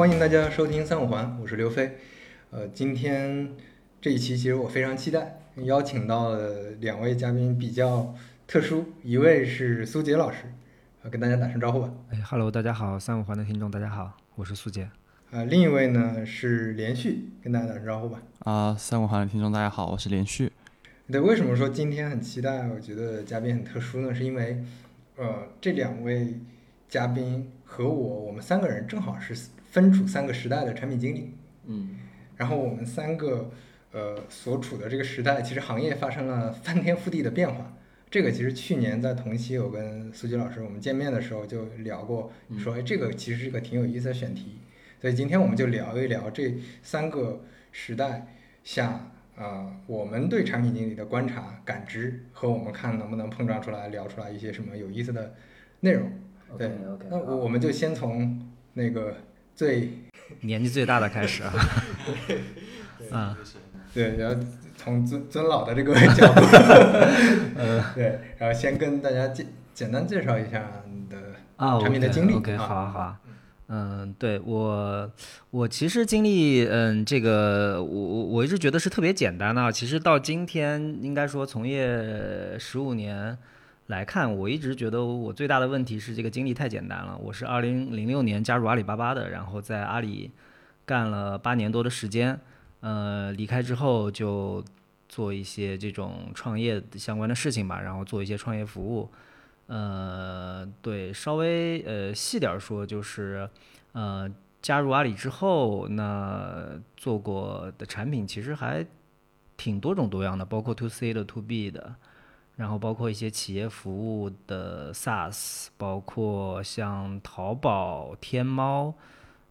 欢迎大家收听三五环，我是刘飞。呃，今天这一期其实我非常期待，邀请到了两位嘉宾比较特殊，一位是苏杰老师，呃，跟大家打声招呼吧。哎，Hello，大家好，三五环的听众大家好，我是苏杰。呃，另一位呢是连续，跟大家打声招呼吧。啊，三五环的听众大家好，我是连续。对，为什么说今天很期待？我觉得嘉宾很特殊呢，是因为，呃，这两位嘉宾和我，我们三个人正好是分处三个时代的产品经理。嗯。然后我们三个，呃，所处的这个时代，其实行业发生了翻天覆地的变化。这个其实去年在同期，我跟苏吉老师我们见面的时候就聊过，说，哎，这个其实是一个挺有意思的选题。所以今天我们就聊一聊这三个时代下，啊，我们对产品经理的观察、感知和我们看能不能碰撞出来、聊出来一些什么有意思的内容。对，那我我们就先从那个最年纪最大的开始啊。啊，对，然后从尊尊老的这个角度，嗯，对，然后先跟大家简简单介绍一下你的产品的经历。OK，好啊，好啊。嗯，对我，我其实经历，嗯，这个我我我一直觉得是特别简单的。啊其实到今天，应该说从业十五年来看，我一直觉得我最大的问题是这个经历太简单了。我是二零零六年加入阿里巴巴的，然后在阿里干了八年多的时间，呃，离开之后就做一些这种创业相关的事情吧，然后做一些创业服务。呃，对，稍微呃细点说，就是呃加入阿里之后，那做过的产品其实还挺多种多样的，包括 to C 的、to B 的，然后包括一些企业服务的 SaaS，包括像淘宝、天猫，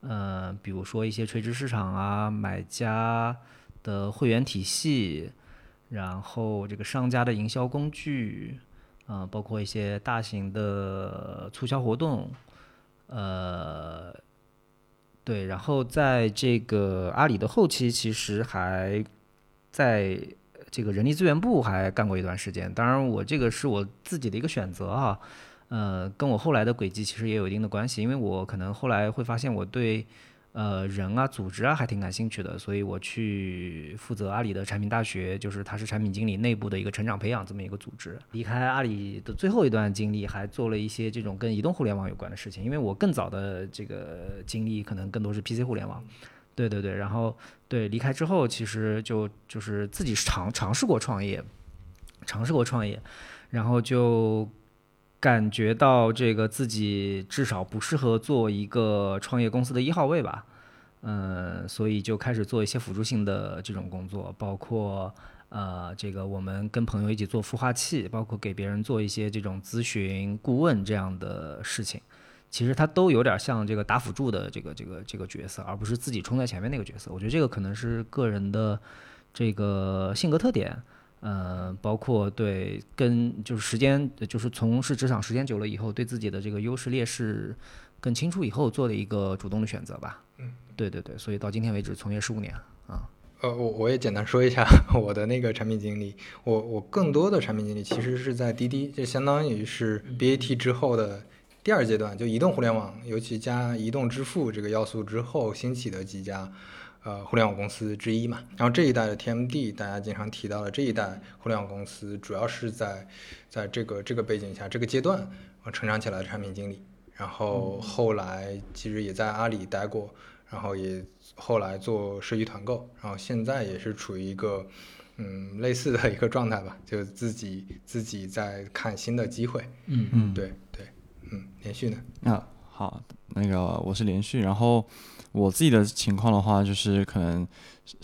呃，比如说一些垂直市场啊，买家的会员体系，然后这个商家的营销工具。啊，包括一些大型的促销活动，呃，对，然后在这个阿里的后期，其实还在这个人力资源部还干过一段时间。当然，我这个是我自己的一个选择啊，呃，跟我后来的轨迹其实也有一定的关系，因为我可能后来会发现我对。呃，人啊，组织啊，还挺感兴趣的，所以我去负责阿里的产品大学，就是它是产品经理内部的一个成长培养这么一个组织。离开阿里的最后一段经历，还做了一些这种跟移动互联网有关的事情，因为我更早的这个经历可能更多是 PC 互联网。对对对，然后对离开之后，其实就就是自己尝尝试过创业，尝试过创业，然后就。感觉到这个自己至少不适合做一个创业公司的一号位吧，嗯，所以就开始做一些辅助性的这种工作，包括呃，这个我们跟朋友一起做孵化器，包括给别人做一些这种咨询顾问这样的事情，其实他都有点像这个打辅助的这个这个这个角色，而不是自己冲在前面那个角色。我觉得这个可能是个人的这个性格特点。呃，包括对跟就是时间，就是从事职场时间久了以后，对自己的这个优势劣势更清楚以后做的一个主动的选择吧。嗯，对对对，所以到今天为止从业十五年啊。呃，我我也简单说一下 我的那个产品经历，我我更多的产品经历其实是在滴滴，就相当于是 BAT 之后的第二阶段，就移动互联网，尤其加移动支付这个要素之后兴起的几家。呃，互联网公司之一嘛，然后这一代的 TMD，大家经常提到的这一代互联网公司，主要是在在这个这个背景下，这个阶段啊成长起来的产品经理，然后后来其实也在阿里待过，然后也后来做社区团购，然后现在也是处于一个嗯类似的一个状态吧，就自己自己在看新的机会，嗯嗯，对对，嗯，连续呢？啊，好，那个我是连续，然后。我自己的情况的话，就是可能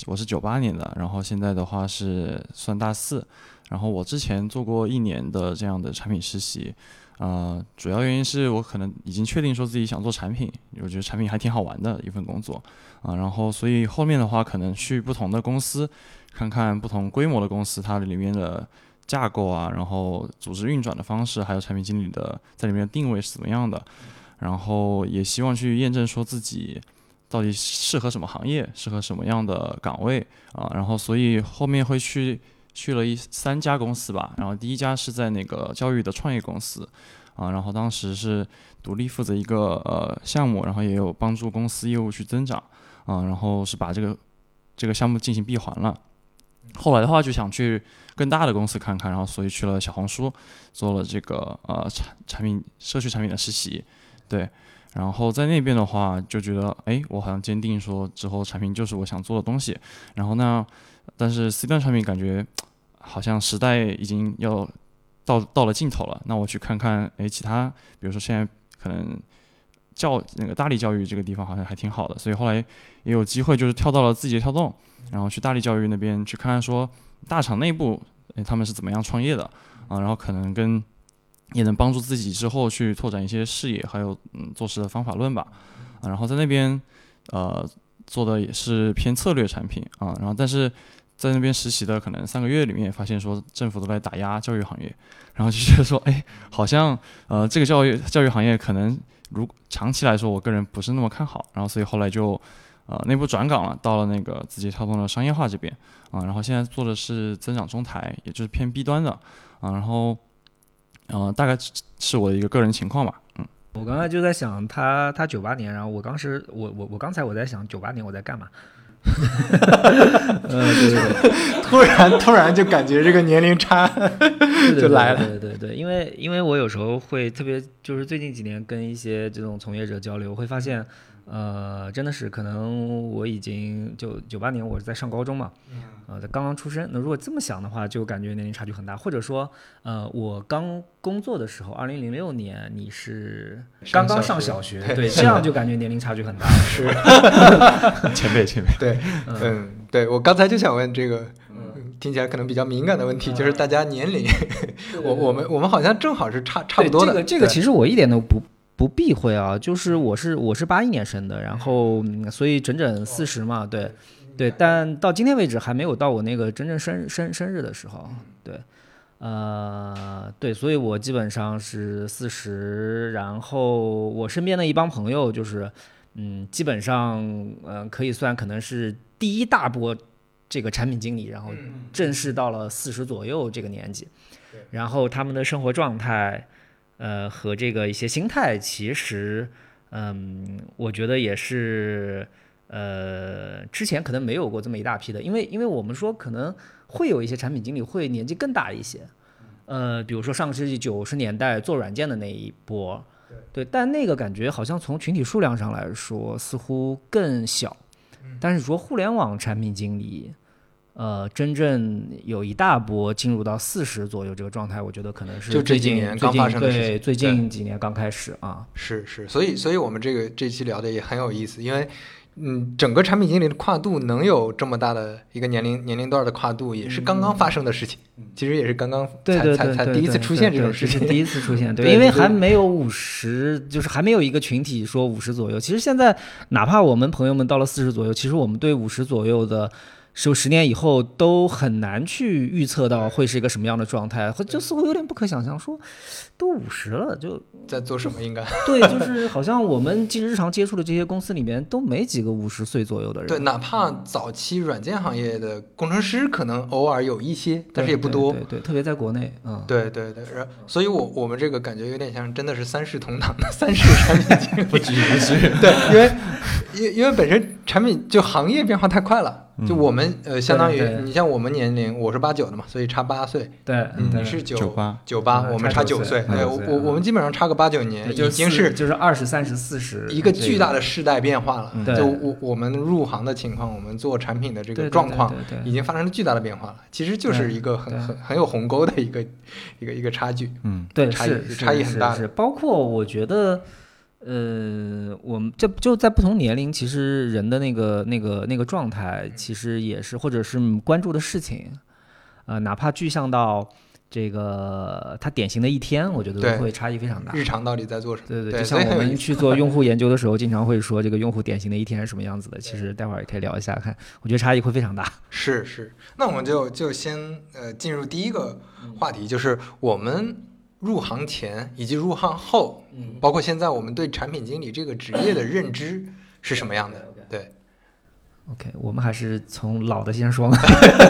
我是九八年的，然后现在的话是算大四，然后我之前做过一年的这样的产品实习，呃，主要原因是我可能已经确定说自己想做产品，我觉得产品还挺好玩的一份工作，啊，然后所以后面的话可能去不同的公司，看看不同规模的公司它里面的架构啊，然后组织运转的方式，还有产品经理的在里面的定位是怎么样的，然后也希望去验证说自己。到底适合什么行业，适合什么样的岗位啊？然后，所以后面会去去了一三家公司吧。然后第一家是在那个教育的创业公司，啊，然后当时是独立负责一个呃项目，然后也有帮助公司业务去增长啊，然后是把这个这个项目进行闭环了。后来的话就想去更大的公司看看，然后所以去了小红书做了这个呃产产品社区产品的实习，对。然后在那边的话就觉得，哎，我好像坚定说之后产品就是我想做的东西。然后呢，但是 C 端产品感觉好像时代已经要到到了尽头了。那我去看看，哎，其他比如说现在可能教那个大力教育这个地方好像还挺好的，所以后来也有机会就是跳到了字节跳动，然后去大力教育那边去看看说大厂内部哎他们是怎么样创业的啊，然后可能跟。也能帮助自己之后去拓展一些视野，还有嗯做事的方法论吧，啊，然后在那边呃做的也是偏策略产品啊，然后但是在那边实习的可能三个月里面，发现说政府都在打压教育行业，然后就觉得说哎，好像呃这个教育教育行业可能如长期来说，我个人不是那么看好，然后所以后来就呃内部转岗了，到了那个字节跳动的商业化这边啊，然后现在做的是增长中台，也就是偏 B 端的啊，然后。呃，大概是我的一个个人情况吧。嗯，我刚才就在想，他他九八年，然后我当时我我我刚才我在想九八年我在干嘛？嗯，对对对，突然突然就感觉这个年龄差 就来了。对对对，因为因为我有时候会特别，就是最近几年跟一些这种从业者交流，会发现。呃，真的是可能我已经就九八年我是在上高中嘛，呃，在刚刚出生。那如果这么想的话，就感觉年龄差距很大。或者说，呃，我刚工作的时候，二零零六年你是刚刚上小学，对，这样就感觉年龄差距很大。是，前辈前辈。对，嗯，对我刚才就想问这个，听起来可能比较敏感的问题，就是大家年龄，我我们我们好像正好是差差不多的。这个这个其实我一点都不。不避讳啊，就是我是我是八一年生的，然后所以整整四十嘛，对，对，但到今天为止还没有到我那个真正生生生日的时候，对，呃，对，所以我基本上是四十，然后我身边的一帮朋友就是，嗯，基本上嗯可以算可能是第一大波这个产品经理，然后正式到了四十左右这个年纪，然后他们的生活状态。呃，和这个一些心态，其实，嗯，我觉得也是，呃，之前可能没有过这么一大批的，因为，因为我们说可能会有一些产品经理会年纪更大一些，呃，比如说上个世纪九十年代做软件的那一波，对，但那个感觉好像从群体数量上来说似乎更小，但是说互联网产品经理。呃，真正有一大波进入到四十左右这个状态，我觉得可能是就这几年刚发生的对，最近几年刚开始啊。是是，所以所以我们这个这期聊的也很有意思，因为嗯，整个产品经理的跨度能有这么大的一个年龄年龄段的跨度，也是刚刚发生的事情。其实也是刚刚才才才第一次出现这种事情，第一次出现。对，因为还没有五十，就是还没有一个群体说五十左右。其实现在哪怕我们朋友们到了四十左右，其实我们对五十左右的。就十年以后都很难去预测到会是一个什么样的状态，就似乎有点不可想象。说都五十了，就在做什么？应该对，就是好像我们其实日常接触的这些公司里面都没几个五十岁左右的人。对，哪怕早期软件行业的工程师可能偶尔有一些，但是也不多。对对，特别在国内，嗯，对对对。然所以，我我们这个感觉有点像真的是三世同堂的三世产品经理。不止不止。对，因为因因为本身产品就行业变化太快了。就我们呃，相当于你像我们年龄，我是八九的嘛，所以差八岁。对，你是九八九八，我们差九岁。对，我我们基本上差个八九年，已经是就是二十三十四十，一个巨大的世代变化了。对，就我我们入行的情况，我们做产品的这个状况，已经发生了巨大的变化了。其实就是一个很很很有鸿沟的一个一个一个差距。嗯，对，差异差异很大。是，包括我觉得。呃，我们这就在不同年龄，其实人的那个、那个、那个状态，其实也是，或者是关注的事情，呃，哪怕具象到这个他典型的一天，我觉得都会差异非常大。日常到底在做什么？对对，就像我们去做 用户研究的时候，经常会说这个用户典型的一天是什么样子的。其实待会儿也可以聊一下，看，我觉得差异会非常大。是是，那我们就就先呃进入第一个话题，就是我们。入行前以及入行后，嗯，包括现在我们对产品经理这个职业的认知是什么样的？对，OK，我们还是从老的先说。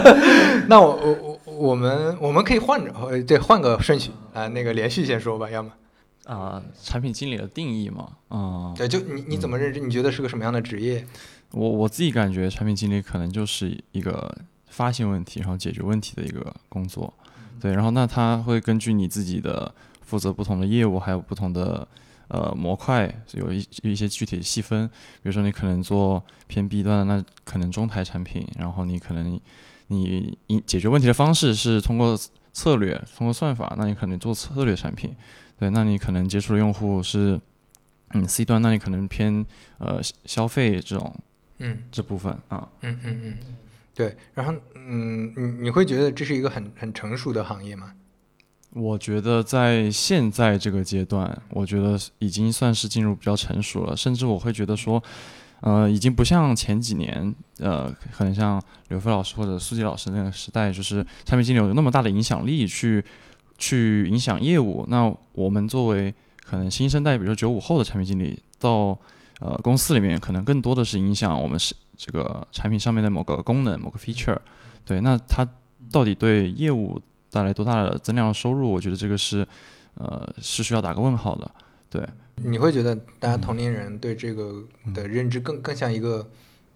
那我我我我们我们可以换着，对，换个顺序啊，那个连续先说吧，要么啊、产品经理的定义嘛，嗯，对，就你你怎么认知？你觉得是个什么样的职业？我我自己感觉产品经理可能就是一个发现问题，然后解决问题的一个工作，对，然后那他会根据你自己的负责不同的业务，还有不同的呃模块，有一一些具体细分，比如说你可能做偏 B 端的，那可能中台产品，然后你可能你你解决问题的方式是通过策略，通过算法，那你可能做策略产品，对，那你可能接触的用户是嗯 C 端，那你可能偏呃消费这种。嗯这部分啊，嗯嗯嗯，对。然后嗯，你你会觉得这是一个很很成熟的行业吗？我觉得在现在这个阶段，我觉得已经算是进入比较成熟了，甚至我会觉得说，呃，已经不像前几年，呃，可能像刘飞老师或者苏杰老师那个时代，就是产品经理有那么大的影响力去去影响业务。那我们作为可能新生代，比如说九五后的产品经理，到呃公司里面，可能更多的是影响我们是这个产品上面的某个功能、某个 feature。对，那它到底对业务带来多大的增量收入？我觉得这个是，呃，是需要打个问号的。对，你会觉得大家同龄人对这个的认知更更像一个，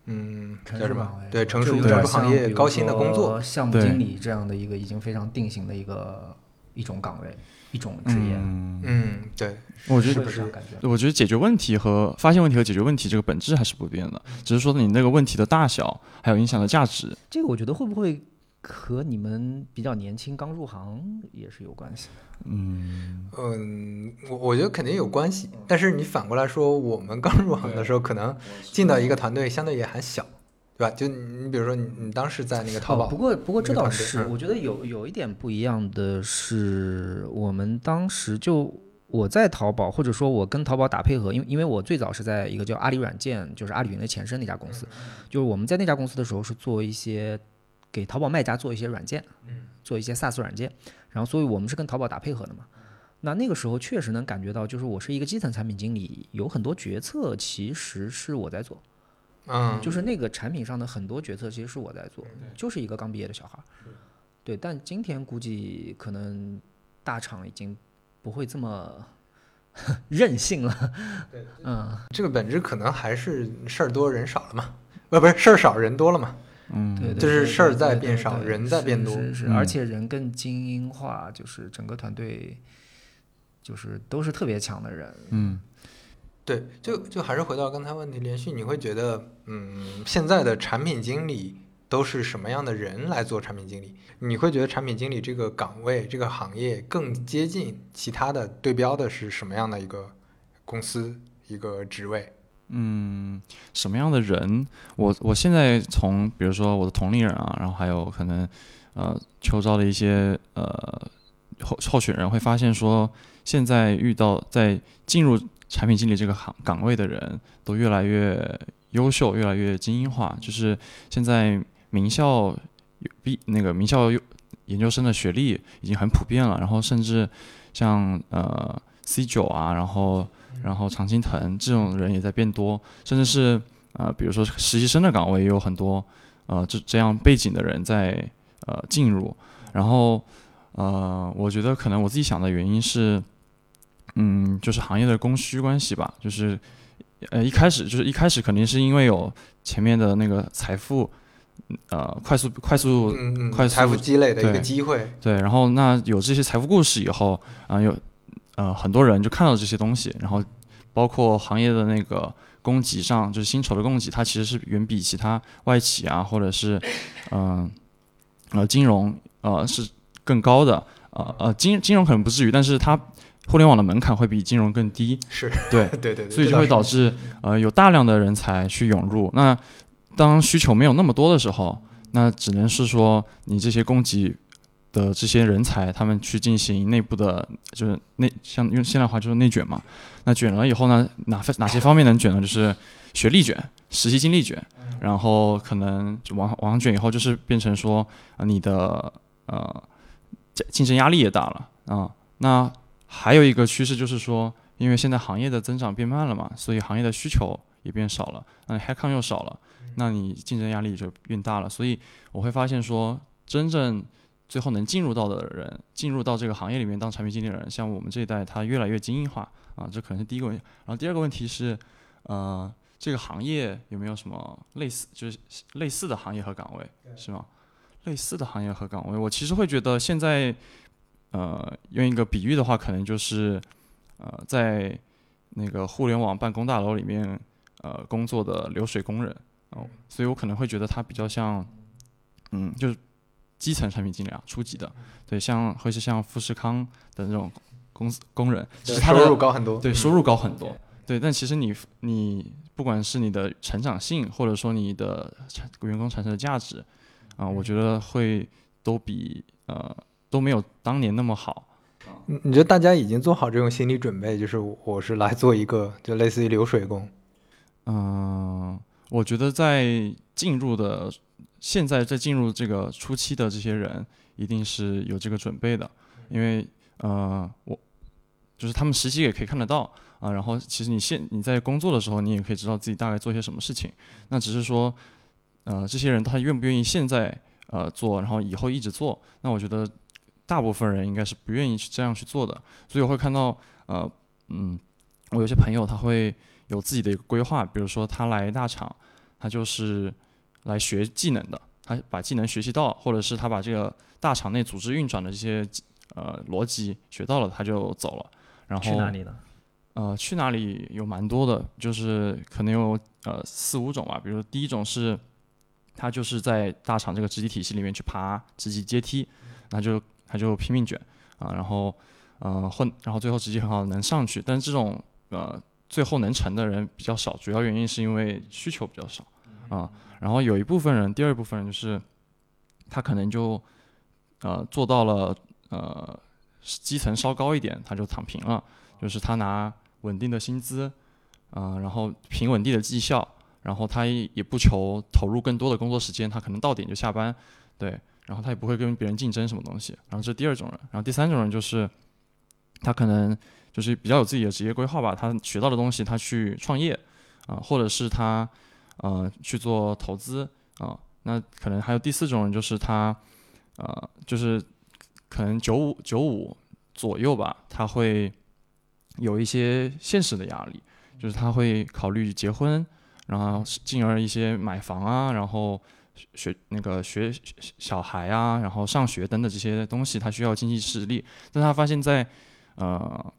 嗯，叫什么？对，成熟成熟行业高薪的工作。项目经理这样的一个已经非常定型的一个一种岗位、一种职业，嗯，嗯，对，我觉得会这样感觉。我觉得解决问题和发现问题和解决问题这个本质还是不变的，只是说你那个问题的大小还有影响的价值。这个我觉得会不会和你们比较年轻刚入行也是有关系？嗯，嗯，我我觉得肯定有关系，但是你反过来说，我们刚入行的时候，可能进到一个团队相对也还小，对吧？就你你比如说你你当时在那个淘宝，哦、不过不过这倒是，嗯我觉得有有一点不一样的是，我们当时就我在淘宝，或者说我跟淘宝打配合，因为因为我最早是在一个叫阿里软件，就是阿里云的前身那家公司，就是我们在那家公司的时候是做一些给淘宝卖家做一些软件，做一些 SaaS 软件，然后所以我们是跟淘宝打配合的嘛。那那个时候确实能感觉到，就是我是一个基层产品经理，有很多决策其实是我在做，嗯，就是那个产品上的很多决策其实是我在做，就是一个刚毕业的小孩儿。对，但今天估计可能大厂已经不会这么 任性了。嗯，这个本质可能还是事儿多人少了嘛，呃，不是事儿少人多了嘛。嗯，对，对就是事儿在变少人在变多是而且人更精英化，就是整个团队就是都是特别强的人。嗯，对，就就还是回到刚才问题，连续你会觉得，嗯，现在的产品经理都是什么样的人来做产品经理？你会觉得产品经理这个岗位、这个行业更接近其他的对标的是什么样的一个公司、一个职位？嗯，什么样的人？我我现在从比如说我的同龄人啊，然后还有可能呃秋招的一些呃候候选人会发现说，现在遇到在进入产品经理这个行岗位的人都越来越优秀，越来越精英化。就是现在名校毕那个名校研究生的学历已经很普遍了，然后甚至像呃 C 九啊，然后然后常青藤这种人也在变多，甚至是呃比如说实习生的岗位也有很多呃这这样背景的人在呃进入，然后呃我觉得可能我自己想的原因是，嗯就是行业的供需关系吧，就是呃一开始就是一开始肯定是因为有前面的那个财富呃快速快速嗯嗯，快财富速积累的一个机会。对，然后那有这些财富故事以后，啊、有呃很多人就看到这些东西，然后包括行业的那个供给上，就是薪酬的供给，它其实是远比其他外企啊，或者是嗯呃金融呃是更高的，呃呃金金融可能不至于，但是它互联网的门槛会比金融更低，是 对，对对对，所以就会导致呃有大量的人才去涌入。那当需求没有那么多的时候，那只能是说你这些供给的这些人才，他们去进行内部的，就是内像用现代话就是内卷嘛。那卷了以后呢，哪哪些方面能卷呢？就是学历卷、实习经历卷，然后可能就往往卷以后，就是变成说呃你的呃竞竞争压力也大了啊、那还有一个趋势就是说，因为现在行业的增长变慢了嘛，所以行业的需求也变少了，那你 headcount 又少了，那你竞争压力就变大了。所以我会发现说，真正最后能进入到的人，进入到这个行业里面当产品经理的人，像我们这一代，他越来越精英化啊，这可能是第一个问题。然后第二个问题是，呃，这个行业有没有什么类似，就是类似的行业和岗位，是吗？类似的行业和岗位，我其实会觉得现在，呃，用一个比喻的话，可能就是，呃，在那个互联网办公大楼里面，呃，工作的流水工人，哦，所以我可能会觉得他比较像，嗯，就是基层产品经理啊，初级的，对，像会是像富士康的那种公司工人，其实他收入高很多。对收入高很多，对，但其实你你不管是你的成长性，或者说你的产员工产生的价值，啊、我觉得会都比呃都没有当年那么好。你你觉得大家已经做好这种心理准备，就是我是来做一个就类似于流水工？嗯、我觉得在进入的现在在进入这个初期的这些人，一定是有这个准备的，因为呃，我就是他们实习也可以看得到啊、然后其实你现你在工作的时候，你也可以知道自己大概做些什么事情，那只是说，呃，这些人他愿不愿意现在呃做，然后以后一直做，那我觉得大部分人应该是不愿意去这样去做的，所以我会看到呃嗯，我有些朋友他会。有自己的一个规划，比如说他来大厂，他就是来学技能的，他把技能学习到，或者是他把这个大厂内组织运转的这些呃逻辑学到了，他就走了。然后去哪里呢？呃，去哪里有蛮多的，就是可能有呃四五种吧。比如第一种是，他就是在大厂这个职级体系里面去爬职级阶梯，那就他就拼命卷啊，然后呃混，然后最后成绩很好能上去。但是这种呃最后能成的人比较少，主要原因是因为需求比较少啊。然后有一部分人，第二部分人就是他可能就呃做到了呃基层稍高一点，他就躺平了，就是他拿稳定的薪资，啊、然后平稳地的绩效，然后他也也不求投入更多的工作时间，他可能到点就下班，对，然后他也不会跟别人竞争什么东西，然后这是第二种人，然后第三种人就是他可能就是比较有自己的职业规划吧，他学到的东西他去创业，啊、或者是他呃去做投资啊、那可能还有第四种人就是他呃就是可能九五九五左右吧，他会有一些现实的压力，就是他会考虑结婚，然后进而一些买房啊，然后学那个学小孩啊，然后上学等等这些东西，他需要经济实力。但他发现在，呃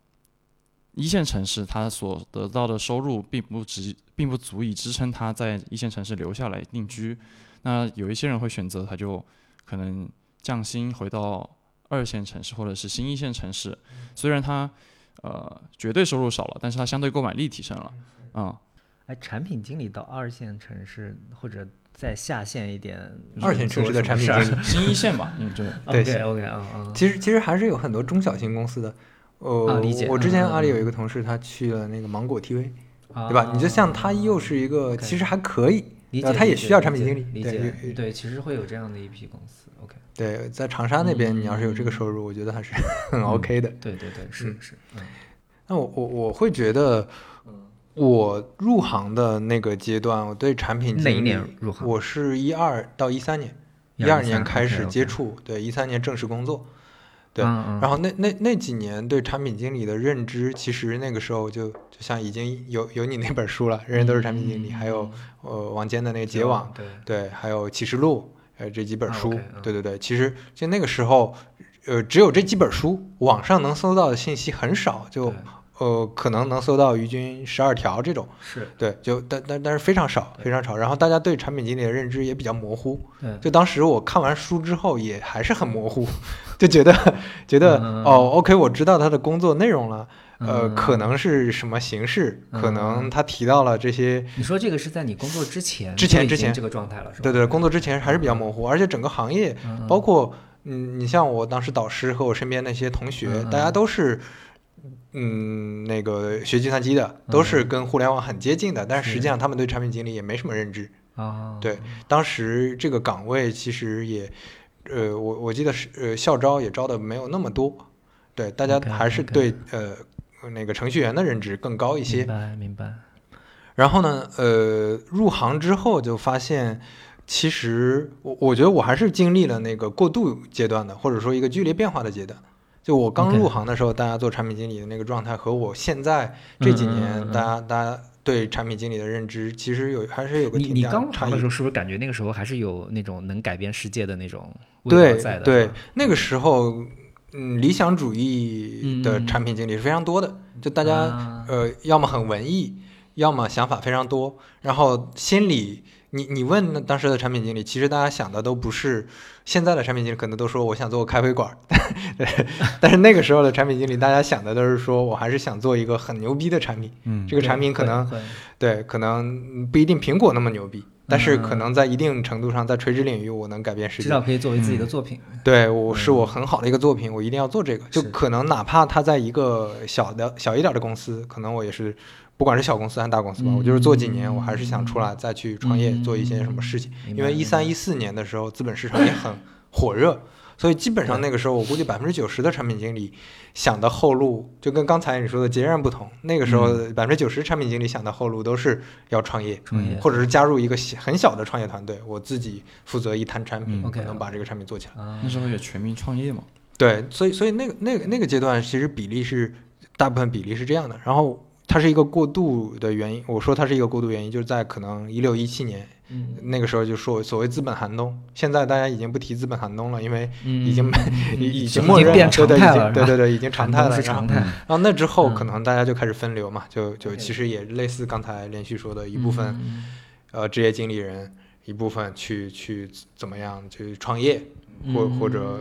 一线城市，他所得到的收入并不值，并不足以支撑他在一线城市留下来定居。那有一些人会选择，他就可能降薪回到二线城市或者是新一线城市，虽然他呃绝对收入少了，但是他相对购买力提升了，啊、哎，产品经理到二线城市或者再下线一点，二线城市的产品经理，新一线吧，嗯，对，对 OK OK 啊啊，其实其实还是有很多中小型公司的。呃，啊理解我之前阿里有嗯一个同事，他去了那个芒果 TV，对对吧？你就像他又是一个其实还可以，理解，呃他也需要产品经理理对解，有对，其实会有这样的一批公司，OK，对，在长沙那边，你要是有这个嗯。收入，我觉得还是 很 OK 的。对对对，是嗯。是，嗯。那我我我会觉得，我入行的那个阶段，我对产品经理哪一年入行？我是一二到一三年，一二年开始接触，对，一三年正式工作。对嗯嗯。然后那那那几年对产品经理的认知，其实那个时候就就像已经有有你那本书了，人人都是产品经理，嗯还有呃王坚的那个结结网，对，对，还有启示录，呃这几本啊书对对对，其实就那个时候，呃只有这几本书，网上能搜到的信息很少，就对呃可能能搜到于军十二条这种，是，对，就但但但是非常少，非常少。然后大家对产品经理的认知也比较模糊，对，就当时我看完书之后也还是很模糊，就觉得觉得嗯哦，OK，我知道他的工作内容了，呃，嗯可能是什么形式，可能嗯他提到了这些，你说这个是在你工作之前，之前之前这个状态了，是吧？对对，工作之前还是比较模糊，而且整个行业嗯，包括嗯，你像我当时导师和我身边那些同学，大家都是。嗯，那个学计算机的都是跟互联网很接近的，但是实际上他们对产品经理也没什么认知。啊，对，当时这个岗位其实也，呃，我我记得是呃校招也招的没有那么多，对，大家还是对呃那个程序员的认知更高一些明。白明白，然后呢，呃，入行之后就发现，其实我我觉得我还是经历了那个过渡阶段的，或者说一个剧烈变化的阶段。就我刚入行的时候，大家做产品经理的那个状态，和我现在这几年大家大家对产品经理的认知，其实有还是有个你你刚入行的时候，是不是感觉那个时候还是有那种能改变世界的那种味道对在的？对那个时候，嗯，理想主义的嗯。产品经理是非常多的，就大家、啊。呃，要么很文艺，要么想法非常多，然后心里，你你问那当时的产品经理，其实大家想的都不是现在的产品经理，可能都说我想做个咖啡馆儿，但是那个时候的产品经理，大家想的都是说我还是想做一个很牛逼的产品，嗯这个产品可能对，可能不一定苹果那么牛逼，但是可嗯能在一定程度上，在垂直领域我能改变世界至少。可以作为嗯自己的作品。对，我是我很好的一个作品，我一定要做这个。就可能哪怕他在一个小的小一点的公司，可能我也是，不管是小公司还是大公司吧，我就是做几年，我还是想出来再去创业，做一些什么事情。因为一三一四年的时候，资本市场也很火热，所以基本上那个时候，我估计百分之九十的产品经理想的后路，就跟刚才你说的截然不同。那个时候，百分之九十产品经理想的后路都是要创业，创业或者是加入一个小很小的创业团队，我自己负责一摊产品，嗯可能把这个产品做起来。啊那时候也全民创业嘛，对，所以所以那个那个那个阶段，其实比例是大部分比例是这样的。然后它是一个过渡的原因，我说它是一个过渡原因，就是在可能一六一七年嗯那个时候就说所谓资本寒冬。现在大家已经不提资本寒冬了，因为嗯已经嗯 已经默认了，对对，对对对，已经常态了。是常态。然后那之后，嗯可能大家就开始分流嘛，就就其实也类似刚才连续说的一部分，嗯呃，职业经理人一部分去去怎么样去创业，嗯或或者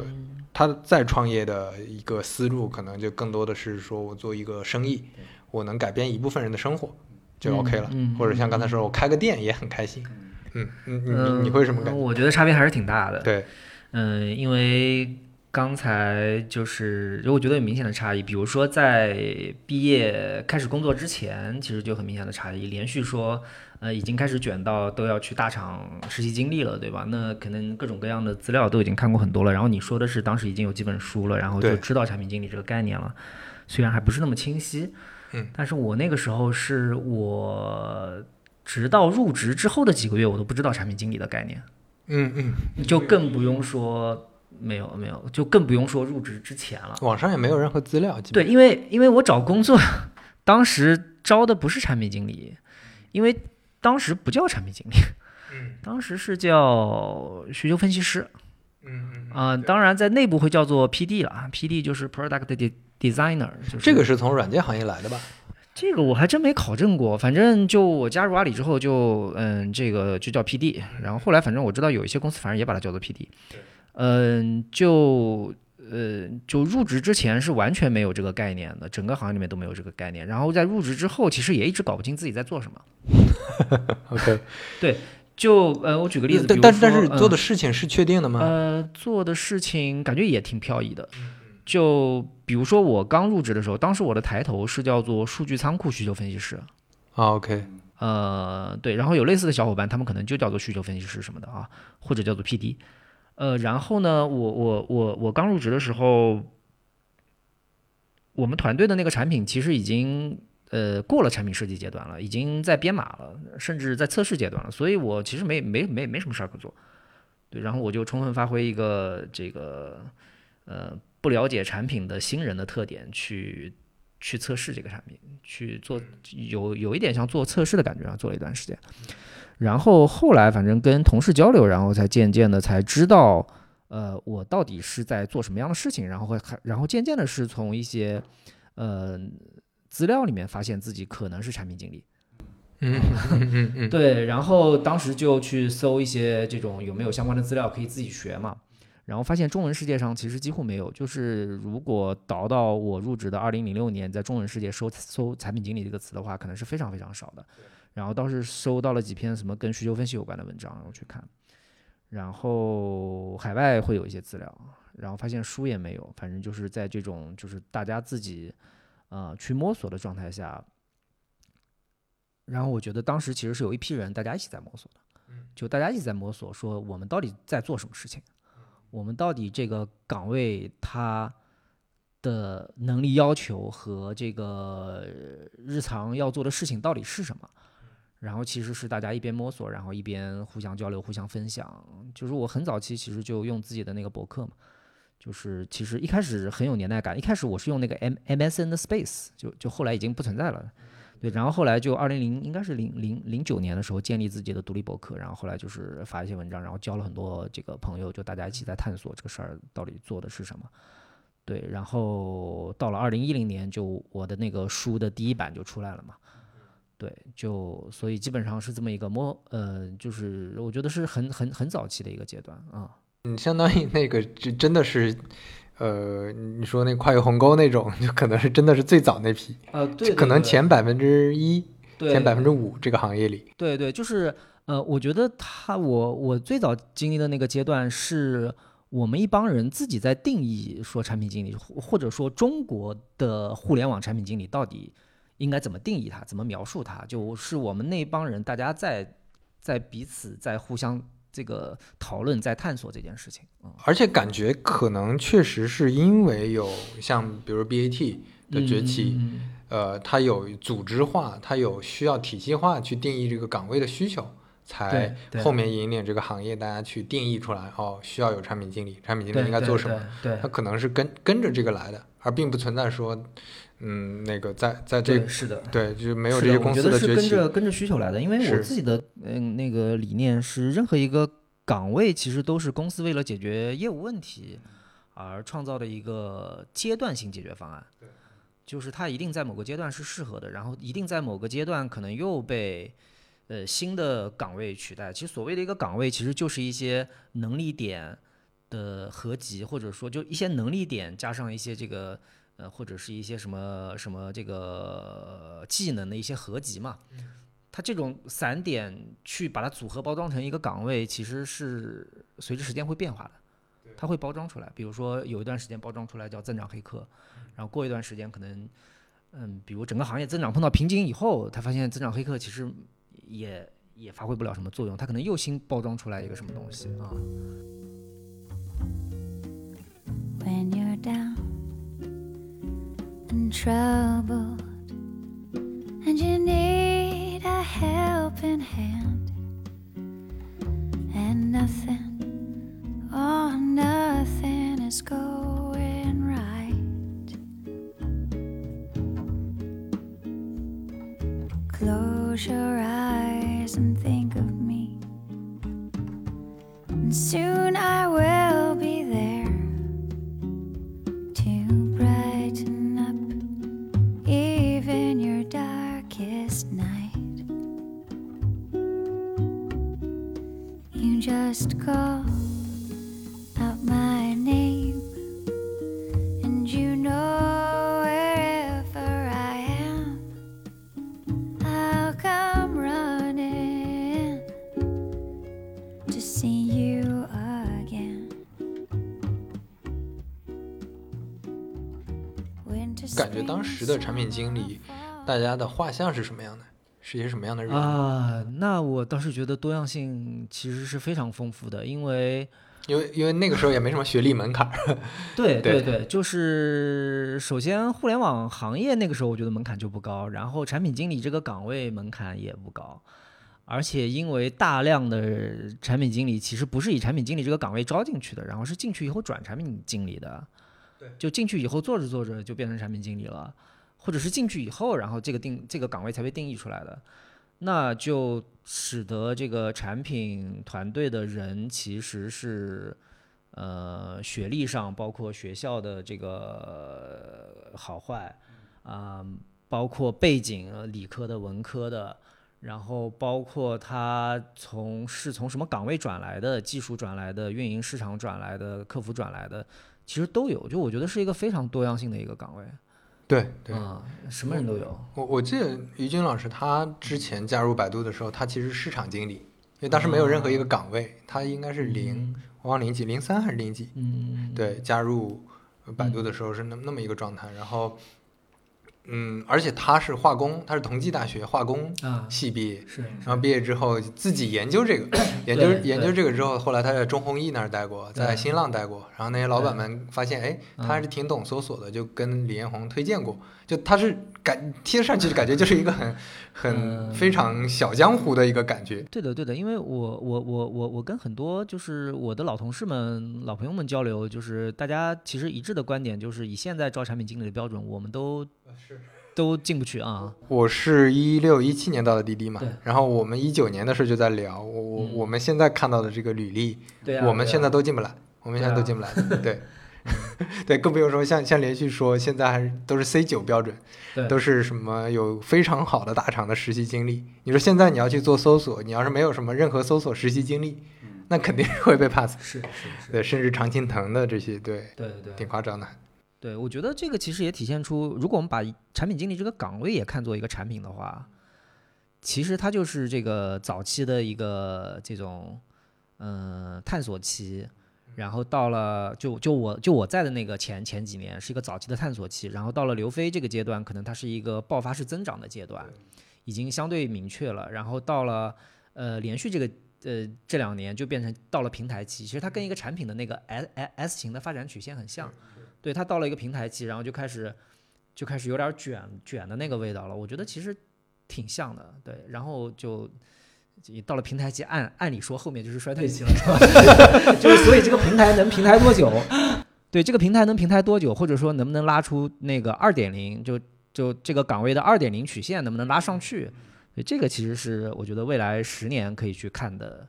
他再创业的一个思路，可能就更多的是说我做一个生意，我能改变一部分人的生活就 OK 了，嗯嗯或者像刚才说，我开个店也很开心。嗯，你你你你会什么感觉？嗯我觉得差别还是挺大的。对，嗯，因为刚才就是，我觉得有明显的差异。比如说，在毕业开始工作之前，其实就很明显的差异。连续说，呃，已经开始卷到都要去大厂实习经历了，对吧？那可能各种各样的资料都已经看过很多了。然后你说的是当时已经有几本书了，然后就知道产品经理这个概念了，虽然还不是那么清晰。嗯，但是我那个时候是我直到入职之后的几个月，我都不知道产品经理的概念。嗯嗯，就更不用说没有没有，就更不用说入职之前了。网上也没有任何资料，对，因为因为我找工作，当时招的不是产品经理，因为当时不叫产品经理，嗯。当时是叫需求分析师。嗯嗯啊、当然在内部会叫做 PD 了啊，PD 就是 Product Designer，就是这个是从软件行业来的吧？这个我还真没考证过，反正就我加入阿里之后就嗯，这个就叫 PD，然后后来反正我知道有一些公司反正也把它叫做 PD，嗯，就呃就入职之前是完全没有这个概念的，整个行业里面都没有这个概念，然后在入职之后其实也一直搞不清自己在做什么。OK，对就呃，我举个例子，比如但但是但是做的事情是确定的吗？呃，做的事情感觉也挺飘逸的。就比如说我刚入职的时候，当时我的抬头是叫做数据仓库需求分析师。啊，OK，呃，对，然后有类似的小伙伴，他们可能就叫做需求分析师什么的啊，或者叫做 PD。呃，然后呢，我我我我刚入职的时候，我们团队的那个产品其实已经呃过了产品设计阶段了，已经在编码了，甚至在测试阶段了，所以我其实没没没没什么事儿可做。对，然后我就充分发挥一个这个呃不了解产品的新人的特点，去去测试这个产品，去做有有一点像做测试的感觉啊，做了一段时间。然后后来反正跟同事交流，然后才渐渐的才知道，呃，我到底是在做什么样的事情，然后会还然后渐渐的是从一些呃资料里面发现自己可能是产品经理。嗯嗯嗯嗯，对，然后当时就去搜一些这种有没有相关的资料可以自己学嘛，然后发现中文世界上其实几乎没有，就是如果倒到我入职的二零零六年，在中文世界搜搜产品经理这个词的话，可能是非常非常少的。然后倒是搜到了几篇什么跟需求分析有关的文章，然后去看，然后海外会有一些资料，然后发现书也没有，反正就是在这种就是大家自己呃去摸索的状态下。然后我觉得当时其实是有一批人，大家一起在摸索的，就大家一起在摸索，说我们到底在做什么事情，我们到底这个岗位它的能力要求和这个日常要做的事情到底是什么。然后其实是大家一边摸索，然后一边互相交流、互相分享。就是我很早期其实就用自己的那个博客嘛，就是其实一开始很有年代感。一开始我是用那个 M MSN 的 Space，就就后来已经不存在了。对，然后后来就二零零应该是零零零九年的时候建立自己的独立博客，然后后来就是发一些文章，然后交了很多这个朋友，就大家一起在探索这个事儿到底做的是什么。对，然后到了二零一零年，就我的那个书的第一版就出来了嘛。对，就所以基本上是这么一个摸，呃，就是我觉得是很很很早期的一个阶段啊。嗯，相当于那个就真的是。呃，你说那跨越鸿沟那种，就可能是真的是最早那批，呃，对，可能前百分之一，前百分之五这个行业里，对对，就是呃，我觉得他我我最早经历的那个阶段，是我们一帮人自己在定义说产品经理，或者说中国的互联网产品经理到底应该怎么定义它，怎么描述它，就是我们那帮人大家在在彼此在互相。这个讨论在探索这件事情而且感觉可能确实是因为有像比如 BAT 的崛起，呃，它有组织化，它有需要体系化去定义这个岗位的需求，才后面引领这个行业大家去定义出来哦，需要有产品经理，产品经理应该做什么？对，它可能是跟跟着这个来的，而并不存在说，嗯，那个在在这是的，对，就没有这些公司的崛起。我觉得是跟着跟着需求来的，因为我自己的嗯那个理念是，任何一个。岗位其实都是公司为了解决业务问题而创造的一个阶段性解决方案，就是它一定在某个阶段是适合的，然后一定在某个阶段可能又被呃新的岗位取代。其实所谓的一个岗位，其实就是一些能力点的合集，或者说就一些能力点加上一些这个呃或者是一些什么什么这个技能的一些合集嘛。它这种散点去把它组合包装成一个岗位，其实是随着时间会变化的，它会包装出来。比如说有一段时间包装出来叫增长黑客，然后过一段时间可能，嗯，比如整个行业增长碰到瓶颈以后，他发现增长黑客其实也也发挥不了什么作用，他可能又新包装出来一个什么东西啊。When you're down in trouble and you need a helping hand, and nothing, oh, nothing is going right. Close your eyes and think of me, and soon I will just call out my name, and you know wherever I am, I'll come running to see you again. 感觉当时的产品经理，大家的画像是什么样的？是一些什么样的人啊？那我倒是觉得多样性其实是非常丰富的，因为因为因为那个时候也没什么学历门槛。对对对，就是首先互联网行业那个时候我觉得门槛就不高，然后产品经理这个岗位门槛也不高，而且因为大量的产品经理其实不是以产品经理这个岗位招进去的，然后是进去以后转产品经理的，对，就进去以后做着做着就变成产品经理了。或者是进去以后，然后这个定这个岗位才被定义出来的，那就使得这个产品团队的人其实是，呃，学历上包括学校的这个好坏，啊，包括背景，理科的、文科的，然后包括他从是从什么岗位转来的，技术转来的，运营市场转来的，客服转来的，其实都有。就我觉得是一个非常多样性的一个岗位。对对啊，什么人都有。我我记得于军老师他之前加入百度的时候，他其实市场经理，因为当时没有任何一个岗位，他应该是零，我忘零几，零三还是零几？嗯，对，加入百度的时候是那那么一个状态。然后，嗯，而且他是化工，他是同济大学化工啊，系毕业，是，然后毕业之后自己研究这个，研究研究这个之后，后来他在中弘毅那儿待过，在新浪待过，然后那些老板们发现，哎，嗯。他还是挺懂搜索的，就跟李彦宏推荐过，就他是感贴上去就感觉就是一个很很嗯非常小江湖的一个感觉，对的，对的，因为我我我我我跟很多就是我的老同事们、老朋友们交流，就是大家其实一致的观点就是，以现在招产品经理的标准，我们都都进不去啊。我是一六一七年到的滴滴嘛对，然后我们一九年的时候就在聊，我我嗯我们现在看到的这个履历，对啊，我们现在都进不来，我们现在都进不来，对。对，更不用说像像连续说，现在还是都是 C 九标准，对都是什么有非常好的大厂的实习经历。你说现在你要去做搜索，你要是没有什么任何搜索实习经历，那肯定是会被 pass。是是是，对，甚至常青藤的这些，对，对对对挺，夸张的。对，我觉得这个其实也体现出，如果我们把产品经理这个岗位也看作一个产品的话，其实它就是这个早期的一个这种嗯、呃探索期，然后到了就就我就我在的那个前前几年是一个早期的探索期，然后到了刘飞这个阶段，可能它是一个爆发式增长的阶段，已经相对明确了，然后到了呃连续这个。呃，这两年就变成到了平台期，其实它跟一个产品的那个 S S S 型的发展曲线很像，对，它到了一个平台期，然后就开始就开始有点卷卷的那个味道了。我觉得其实挺像的，对，然后就。到了平台期，按按理说后面就是衰退期了，是吧？就是所以这个平台能平台多久？对，这个平台能平台多久，或者说能不能拉出那个二点零，就就这个岗位的二点零曲线能不能拉上去？对，这个其实是我觉得未来十年可以去看的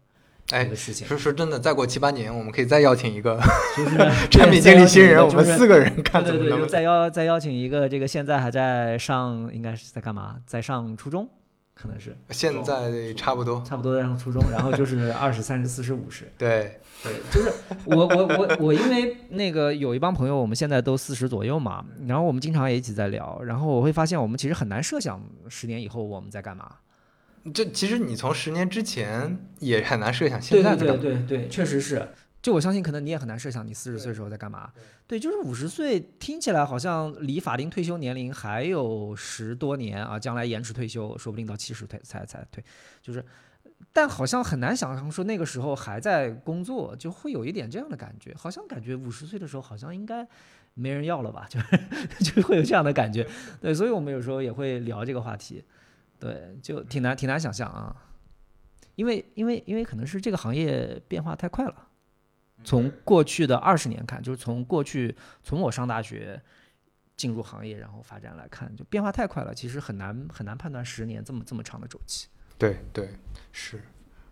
哎事情。说说真的，再过七八年，我们可以再邀请一个就是 产品经理新人，我们四个人看对对对，怎么能再邀再邀请一个这个现在还在上，应该是在干嘛？在上初中，可能是现在差不多。差不多在上初中，然后就是二十三十四十五十。对，对，就是我我我我因为那个有一帮朋友，我们现在都四十左右嘛，然后我们经常也一起在聊，然后我会发现我们其实很难设想十年以后我们在干嘛。这其实你从十年之前也很难设想现在在干嘛。对对对，确实是。就我相信，可能你也很难设想你四十岁的时候在干嘛。对，就是五十岁听起来好像离法定退休年龄还有十多年啊，将来延迟退休，说不定到七十退才才退，就是，但好像很难想象说那个时候还在工作，就会有一点这样的感觉，好像感觉五十岁的时候好像应该没人要了吧，就是 就会有这样的感觉。对，所以我们有时候也会聊这个话题，对，就挺难挺难想象啊，因为因为因为可能是这个行业变化太快了。从过去的二十年看，就是从过去从我上大学进入行业，然后发展来看，就变化太快了，其实很难很难判断十年这么这么长的周期。对对是，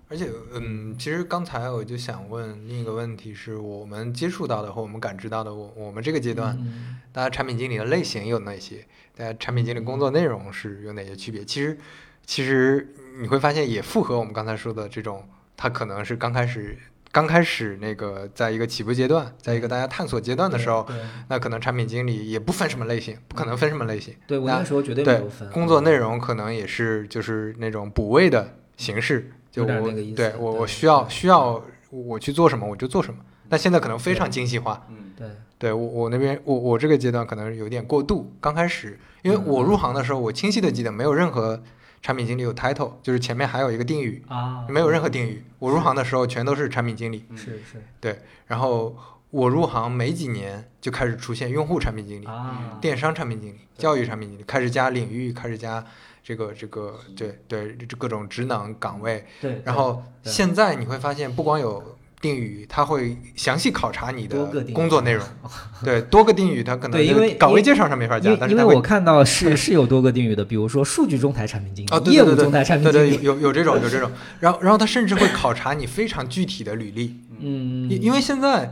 而且嗯，其实刚才我就想问另一个问题，是我们接触到的和我们感知到的，我我们这个阶段，嗯大家产品经理的类型有哪些？大家产品经理工作内容是有哪些区别？其实其实你会发现也符合我们刚才说的这种，他可能是刚开始。刚开始那个，在一个起步阶段，在一个大家探索阶段的时候，那可能产品经理也不分什么类型，不可能分什么类型。对我那那时候绝对没对有分工作内容可能也是就是那种补位的形式，就我对我我需要需要我去做什么我就做什么。但现在可能非常精细化，嗯，对对我我那边我我这个阶段可能有点过度。刚开始，因为我入行的时候，我清晰的记得没有任何产品经理有 title，就是前面还有一个定语，啊，没有任何定语。我入行的时候全都是产品经理，是是对然后我入行没几年就开始出现用户产品经理、啊，电商产品经理、教育产品经理，开始加领域，开始加这个这个对对这各种职能岗位。对，然后现在你会发现，不光有定语，它会详细考察你的工作内容。对，多个定语它可能对因为岗位介绍上没法加但是因为我看到是是有多个定语的，比如说数据中台产品经理、哦，对对对业务中台产对对对，品经理，有有有这种有这种，然后然后他甚至会考察你非常具体的履历，嗯，因因为现在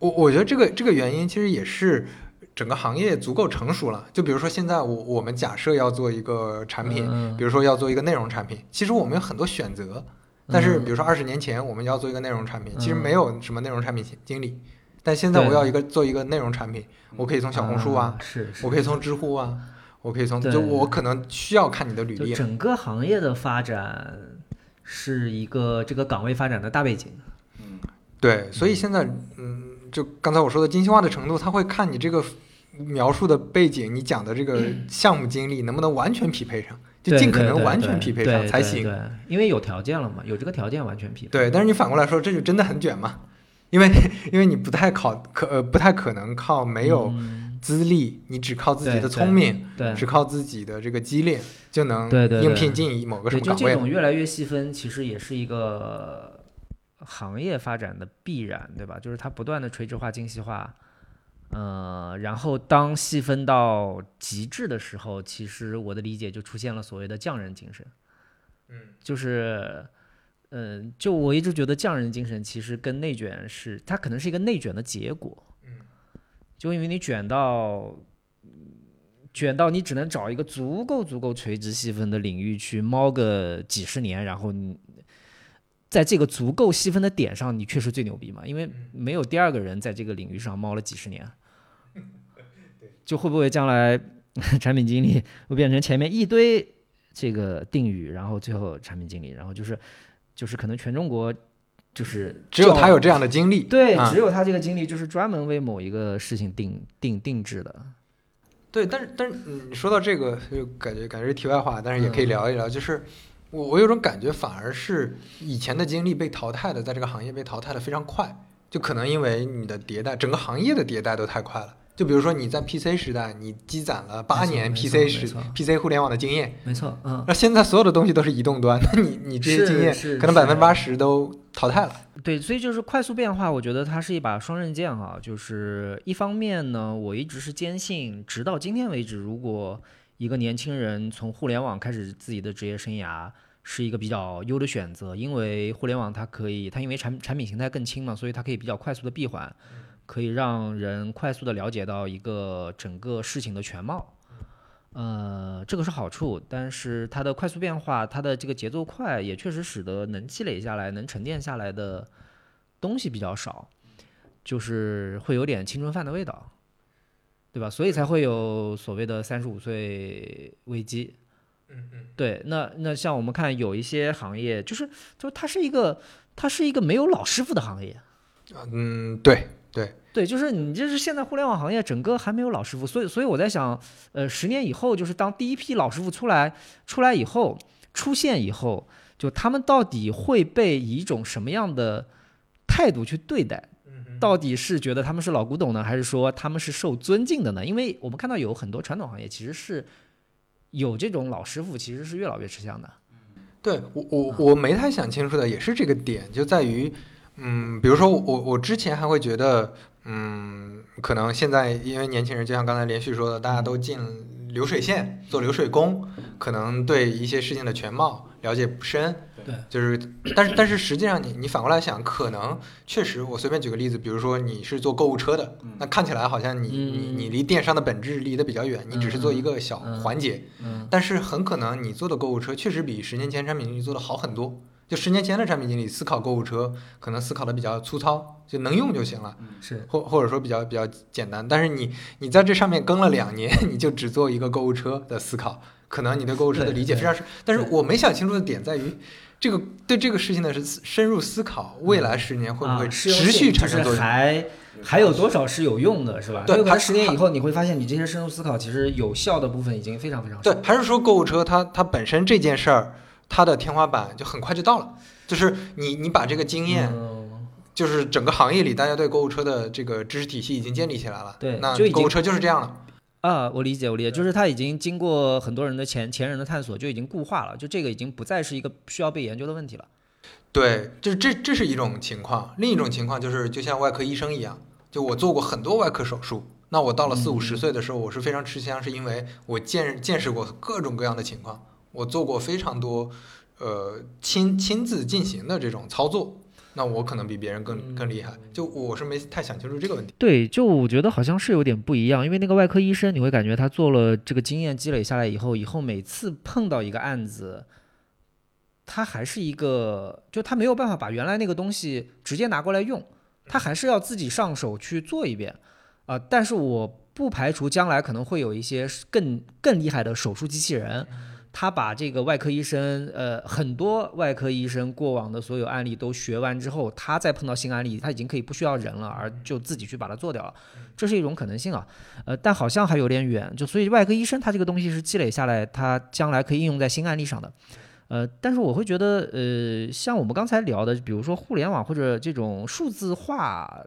我我觉得这个这个原因其实也是整个行业足够成熟了。就比如说现在我我们假设要做一个产品，嗯比如说要做一个内容产品，其实我们有很多选择。但是嗯比如说二十年前我们要做一个内容产品，其实嗯没有什么内容产品经理，但现在我要一个做一个内容产品，我可以从小红书啊，是是我可以从知乎啊，我可以从就我可能需要看你的履历整个行业的发展是一个这个岗位发展的大背景。嗯对，所以现在，嗯，就刚才我说的精细化的程度，他会看你这个描述的背景，你讲的这个项目经历能不能完全匹配上？就尽可能完全匹配上才行。对对，因为有条件了嘛，有这个条件完全匹配。对，但是你反过来说，这就真的很卷嘛？因为因为你不太考可呃不太可能靠没有嗯资历，你只靠自己的聪明，对只靠自己的这个机灵就能应聘进某个什么岗位。种越来越细分，其实也是一个行业发展的必然，对吧？就是它不断的垂直化、精细化，呃，然后当细分到极致的时候，其实我的理解就出现了所谓的匠人精神，嗯，就是。嗯，就我一直觉得匠人精神其实跟内卷是，它可能是一个内卷的结果。嗯，就因为你卷到卷到你只能找一个足够足够垂直细分的领域去猫个几十年，然后你在这个足够细分的点上，你确实最牛逼嘛？因为没有第二个人在这个领域上猫了几十年，就会不会将来 产品经理会变成前面一堆这个定语，然后最后产品经理，然后就是就是可能全中国就是 只有他有这样的经历。对，啊只有他这个经历就是专门为某一个事情定定定制的。对，但是但是你，说到这个，就感觉感觉是题外话，但是也可以嗯聊一聊。就是我我有种感觉，反而是以前的经历被淘汰的，在这个行业被淘汰的非常快，就可能因为你的迭代，整个行业的迭代都太快了。就比如说你在 PC 时代，你积攒了八年 PC 时 PC 互联网的经验，没错，嗯，那现在所有的东西都是移动端，那你你这些经验可能百分之八十都淘汰了。对，所以就是快速变化，我觉得它是一把双刃剑哈。就是一方面呢，我一直是坚信，直到今天为止，如果一个年轻人从互联网开始自己的职业生涯，是一个比较优的选择，因为互联网它可以，它因为产产品形态更轻嘛，所以它可以比较快速的闭环，可以让人快速的了解到一个整个事情的全貌。呃，这个是好处，但是它的快速变化，它的这个节奏快，也确实使得能积累下来、能沉淀下来的东西比较少，就是会有点青春饭的味道，对吧？所以才会有所谓的三十五岁危机。嗯嗯，对，那那像我们看有一些行业，就是就是它是一个它是一个没有老师傅的行业。嗯，对对，对，就是你这是现在互联网行业整个还没有老师傅，所以所以我在想，呃，十年以后，就是当第一批老师傅出来出来以后，出现以后，就他们到底会被以一种什么样的态度去对待？到底是觉得他们是老古董呢，还是说他们是受尊敬的呢？因为我们看到有很多传统行业其实是有这种老师傅，其实是越老越吃香的。对我我我没太想清楚的也是这个点，就在于，嗯，比如说我我之前还会觉得，嗯，可能现在因为年轻人就像刚才连续说的，大家都进流水线做流水工，可能对一些事情的全貌了解不深。对，就是，但是但是实际上你你反过来想，可能确实，我随便举个例子，比如说你是做购物车的，那看起来好像你你你离电商的本质离得比较远，你只是做一个小嗯环节，嗯，但是很可能你做的购物车确实比十年前产品经理做的好很多。就十年前的产品经理思考购物车，可能思考的比较粗糙，就能用就行了，是或或者说比较比较简单。但是你你在这上面跟了两年，你就只做一个购物车的思考，可能你对购物车的理解非常深。但是我没想清楚的点在于，这个对这个事情呢是深入思考，未来十年会不会持续产生作用？还还有多少是有用的，是吧？对可能十年以后你会发现，你这些深入思考其实有效的部分已经非常非常少。对，还是说购物车它它本身这件事儿，它的天花板就很快就到了，就是你你把这个经验。嗯就是整个行业里，大家对购物车的这个知识体系已经建立起来了。对那购物车就是这样了。啊，我理解，我理解，就是它已经经过很多人的前前人的探索，就已经固化了，就这个已经不再是一个需要被研究的问题了。对，就是这这是一种情况，另一种情况就是就像外科医生一样，就我做过很多外科手术，那我到了四五十岁的时候，我是非常吃香，是因为我见见识过各种各样的情况，我做过非常多呃亲亲自进行的这种操作，那我可能比别人更更厉害。就我是没太想清楚这个问题。对，就我觉得好像是有点不一样，因为那个外科医生，你会感觉他做了这个经验积累下来以后，以后每次碰到一个案子，他还是一个，就他没有办法把原来那个东西直接拿过来用，他还是要自己上手去做一遍啊、但是我不排除将来可能会有一些更更厉害的手术机器人。他把这个外科医生，呃，很多外科医生过往的所有案例都学完之后，他再碰到新案例，他已经可以不需要人了，而就自己去把它做掉了，这是一种可能性啊。呃，但好像还有点远，就所以外科医生他这个东西是积累下来，他将来可以应用在新案例上的。呃，但是我会觉得，呃，像我们刚才聊的，比如说互联网或者这种数字化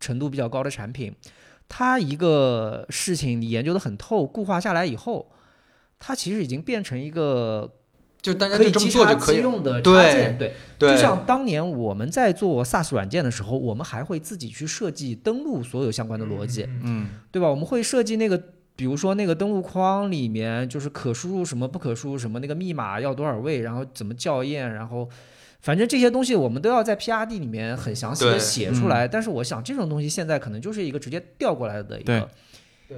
程度比较高的产品，它一个事情你研究的很透，固化下来以后。它其实已经变成一个，就大家可以这么做就可以用的插件，对对。就像当年我们在做 SaaS 软件的时候，我们还会自己去设计登录所有相关的逻辑，嗯，对吧？我们会设计那个，比如说那个登录框里面就是可输入什么，不可输入什么，那个密码要多少位，然后怎么校验，然后反正这些东西我们都要在 PRD 里面很详细的写出来。但是我想这种东西现在可能就是一个直接调过来的一个。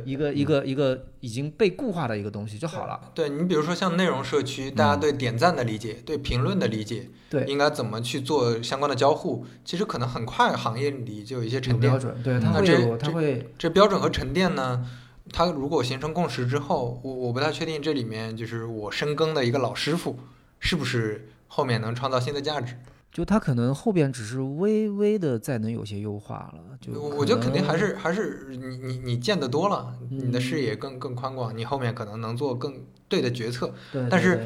一个一个一个已经被固化的一个东西就好了。对你比如说像内容社区，大家对点赞的理解，对评论的理解，对应该怎么去做相关的交互，其实可能很快行业里就有一些沉淀。标准，对，它会有，它会这标准和沉淀呢，它如果形成共识之后，我我不太确定这里面就是我深耕的一个老师傅是不是后面能创造新的价值。就它可能后边只是微微的再能有些优化了，就我觉得肯定还是还是你你你见得多了，你的视野更更宽广，你后面可能能做更对的决策。对，但是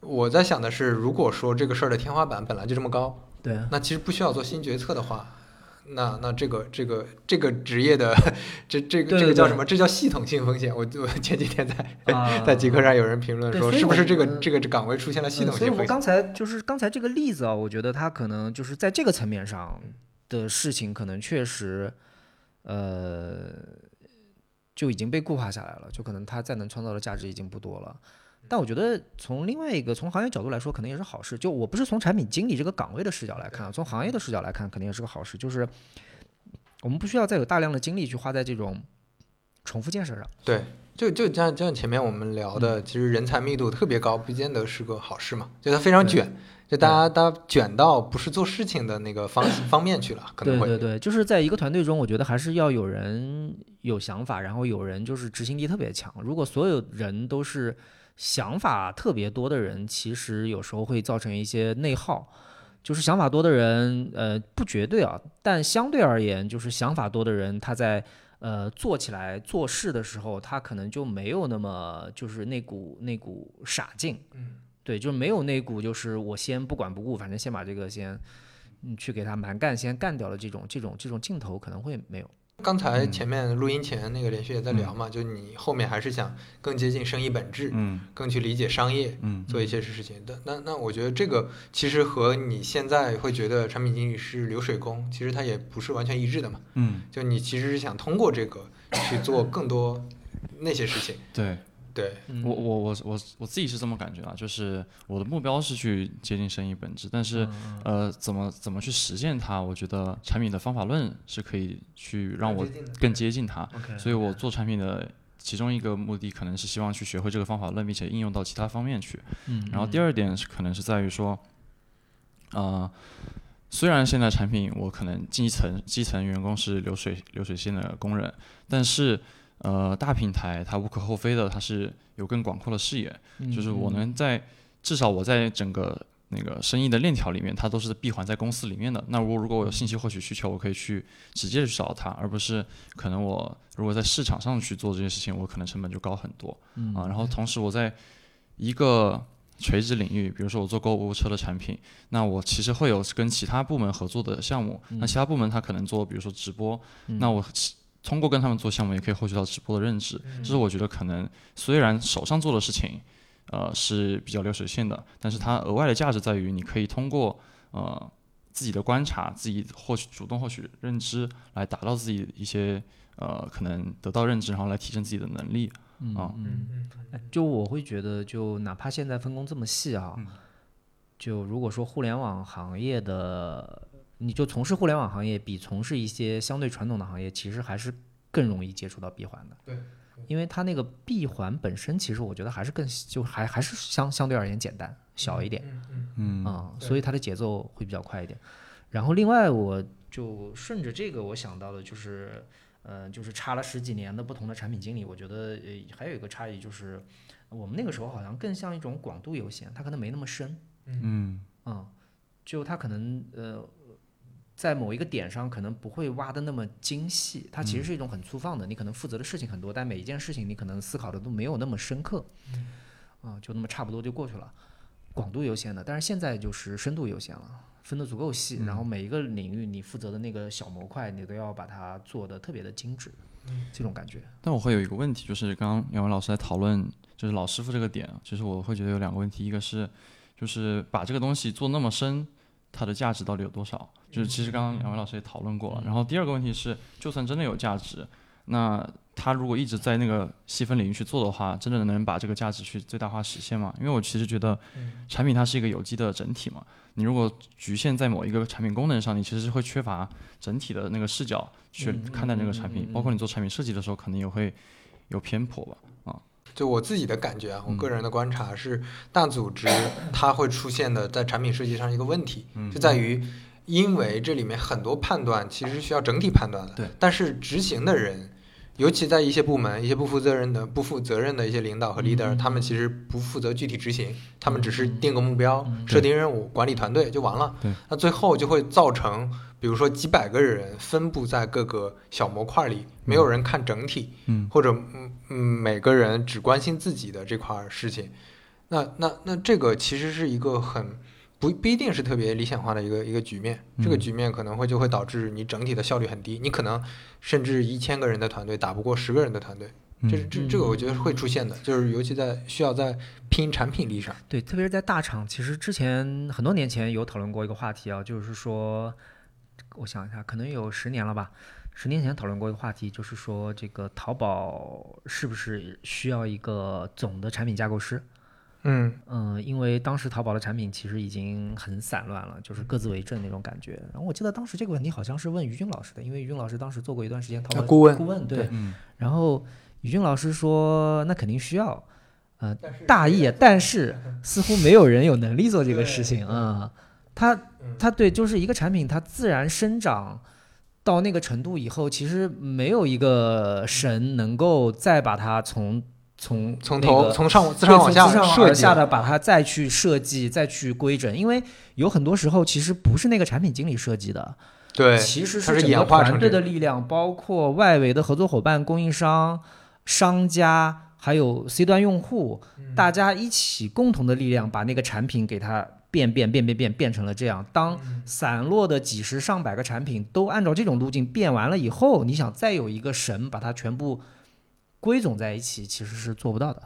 我在想的是，如果说这个事儿的天花板本来就这么高，对，那其实不需要做新决策的话。那那这个这个这个职业的这这个这个叫什么？这叫系统性风险。我我前几天在 在极客上有人评论说，是不是这个这个岗位出现了系统性风险？所以我刚才就是刚才这个例子啊，我觉得他可能就是在这个层面上的事情，可能确实呃就已经被固化下来了，就可能他再能创造的价值已经不多了。但我觉得从另外一个从行业角度来说，可能也是好事。就我不是从产品经理这个岗位的视角来看，从行业的视角来看，肯定也是个好事。就是我们不需要再有大量的精力去花在这种重复建设上。对，就就像就像前面我们聊的，其实人才密度特别高，不见得是个好事嘛。就它非常卷，就大家大家卷到不是做事情的那个方方面去了，可能会。对对对，就是在一个团队中，我觉得还是要有人有想法，然后有人就是执行力特别强。如果所有人都是想法特别多的人，其实有时候会造成一些内耗。就是想法多的人，呃，不绝对啊，但相对而言，就是想法多的人，他在呃做起来做事的时候，他可能就没有那么就是那股那股傻劲。嗯，对，就是没有那股就是我先不管不顾，反正先把这个先嗯去给他蛮干，先干掉了这种这种这种劲头可能会没有。刚才前面录音前那个连续也在聊嘛，就你后面还是想更接近生意本质，嗯，更去理解商业，嗯，做一些事情。的。那那我觉得这个其实和你现在会觉得产品经理是流水工，其实它也不是完全一致的嘛，嗯，就你其实是想通过这个去做更多那些事情，对。对我我我我我自己是这么感觉啊，就是我的目标是去接近生意本质，但是呃，怎么怎么去实现它？我觉得产品的方法论是可以去让我更接近它。所以我做产品的其中一个目的可能是希望去学会这个方法论，并且应用到其他方面去。然后第二点是可能是在于说，呃，虽然现在产品我可能基层基层员工是流水流水线的工人，但是。呃，大平台它无可厚非的，它是有更广阔的视野，就是我能在至少我在整个那个生意的链条里面，它都是闭环在公司里面的。那我如果我有信息获取需求，我可以去直接去找它，而不是可能我如果在市场上去做这件事情，我可能成本就高很多啊。然后同时我在一个垂直领域，比如说我做购物车的产品，那我其实会有跟其他部门合作的项目，那其他部门他可能做比如说直播，那我。通过跟他们做项目，也可以获取到直播的认知。这是我觉得可能虽然手上做的事情，呃是比较流水线的，但是它额外的价值在于，你可以通过呃自己的观察，自己获取主动获取认知，来达到自己一些呃可能得到认知，然后来提升自己的能力啊。嗯嗯。就我会觉得，就哪怕现在分工这么细啊，就如果说互联网行业的。你就从事互联网行业，比从事一些相对传统的行业，其实还是更容易接触到闭环的。对，因为它那个闭环本身，其实我觉得还是更就还还是相相对而言简单小一点。嗯嗯啊，所以它的节奏会比较快一点。然后另外，我就顺着这个，我想到的就是，呃，就是差了十几年的不同的产品经理，我觉得呃还有一个差异就是，我们那个时候好像更像一种广度优先，它可能没那么深，嗯嗯，就它可能呃。在某一个点上，可能不会挖的那么精细，它其实是一种很粗放的。你可能负责的事情很多，但每一件事情你可能思考的都没有那么深刻，啊、就那么差不多就过去了。广度优先的，但是现在就是深度优先了，分得足够细，然后每一个领域你负责的那个小模块，你都要把它做的特别的精致，这种感觉。但我会有一个问题，就是刚刚两位老师在讨论，就是老师傅这个点，其实我会觉得有两个问题，一个是就是把这个东西做那么深，它的价值到底有多少？就是其实刚刚两位老师也讨论过了。然后第二个问题是，就算真的有价值，那他如果一直在那个细分领域去做的话，真的能把这个价值去最大化实现吗？因为我其实觉得产品它是一个有机的整体嘛，你如果局限在某一个产品功能上，你其实是会缺乏整体的那个视角去看待那个产品，包括你做产品设计的时候，可能也会有偏颇吧。就我自己的感觉啊，我个人的观察是，大组织它会出现的在产品设计上一个问题，就在于，因为这里面很多判断其实需要整体判断的，对，但是执行的人。尤其在一些部门，一些不负责任的、不负责任的一些领导和 leader，、他们其实不负责具体执行，他们只是定个目标、设定任务、管理团队就完了。对，那最后就会造成，比如说几百个人分布在各个小模块里，没有人看整体，嗯，或者嗯嗯，每个人只关心自己的这块事情，那那那这个其实是一个很不不一定是特别理想化的一个一个局面，这个嗯局面可能会就会导致你整体的效率很低，你可能甚至一千个人的团队打不过十个人的团队，这是这这个我觉得是会出现的，就是尤其在需要在拼产品力上，对，特别是在大厂，其实之前很多年前有讨论过一个话题啊，就是说，我想一下，可能有十年了吧。十年前讨论过一个话题，就是说这个淘宝是不是需要一个总的产品架构师？嗯嗯，因为当时淘宝的产品其实已经很散乱了，就是各自为政那种感觉。然后我记得当时这个问题好像是问于军老师的，因为于军老师当时做过一段时间淘宝啊顾问顾问对。嗯然后于军老师说，那肯定需要，呃，大意，但是 似乎没有人有能力做这个事情啊、他他对，就是一个产品，它自然生长到那个程度以后，其实没有一个神能够再把它从从从那个头从上自上往下而下的把它再去设计、再去规整，因为有很多时候其实不是那个产品经理设计的，对，其实是整个团队的力量，包括外围的合作伙伴、供应商、商家，还有 C 端用户，嗯大家一起共同的力量，把那个产品给它变变变变变变成了这样。当嗯散落的几十上百个产品都按照这种路径变完了以后，你想再有一个神把它全部归总在一起，其实是做不到的。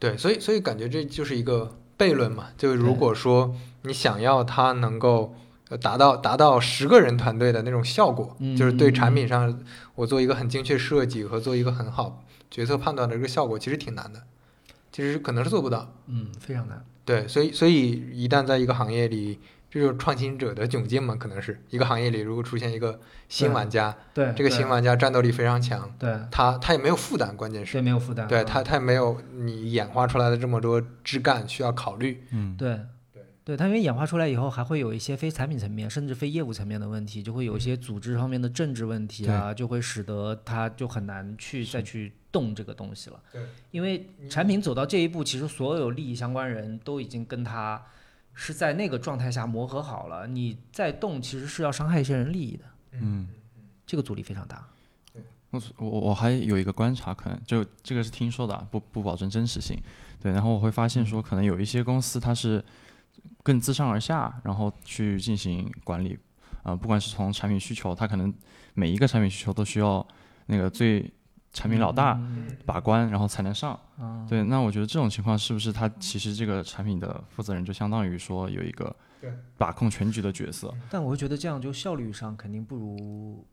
对，所以所以感觉这就是一个悖论嘛。就如果说你想要它能够呃达到达到十个人团队的那种效果，嗯就是对产品上我做一个很精确设计和做一个很好决策判断的这个效果，其实挺难的。其实可能是做不到。嗯，非常难。对，所以所以一旦在一个行业里，这就是创新者的窘境嘛，可能是。一个行业里如果出现一个新玩家，对，这个新玩家战斗力非常强，对。他他也没有负担，关键是对没有负担。嗯对他，他也没有你演化出来的这么多枝干需要考虑。嗯，对。对，它因为演化出来以后，还会有一些非产品层面，甚至非业务层面的问题，就会有一些组织方面的政治问题啊，就会使得它就很难去再去动这个东西了。对，因为产品走到这一步，其实所有利益相关人都已经跟它是在那个状态下磨合好了，你再动其实是要伤害一些人利益的，嗯，这个阻力非常大。我我我还有一个观察，可能就这个是听说的啊，不不保证真实性。对，然后我会发现说，可能有一些公司它是更自上而下，然后去进行管理，呃，不管是从产品需求，它可能每一个产品需求都需要那个最产品老大嗯把关，然后才能上。啊，对，那我觉得这种情况是不是他其实这个产品的负责人就相当于说有一个把控全局的角色？但我会觉得这样就效率上肯定不如，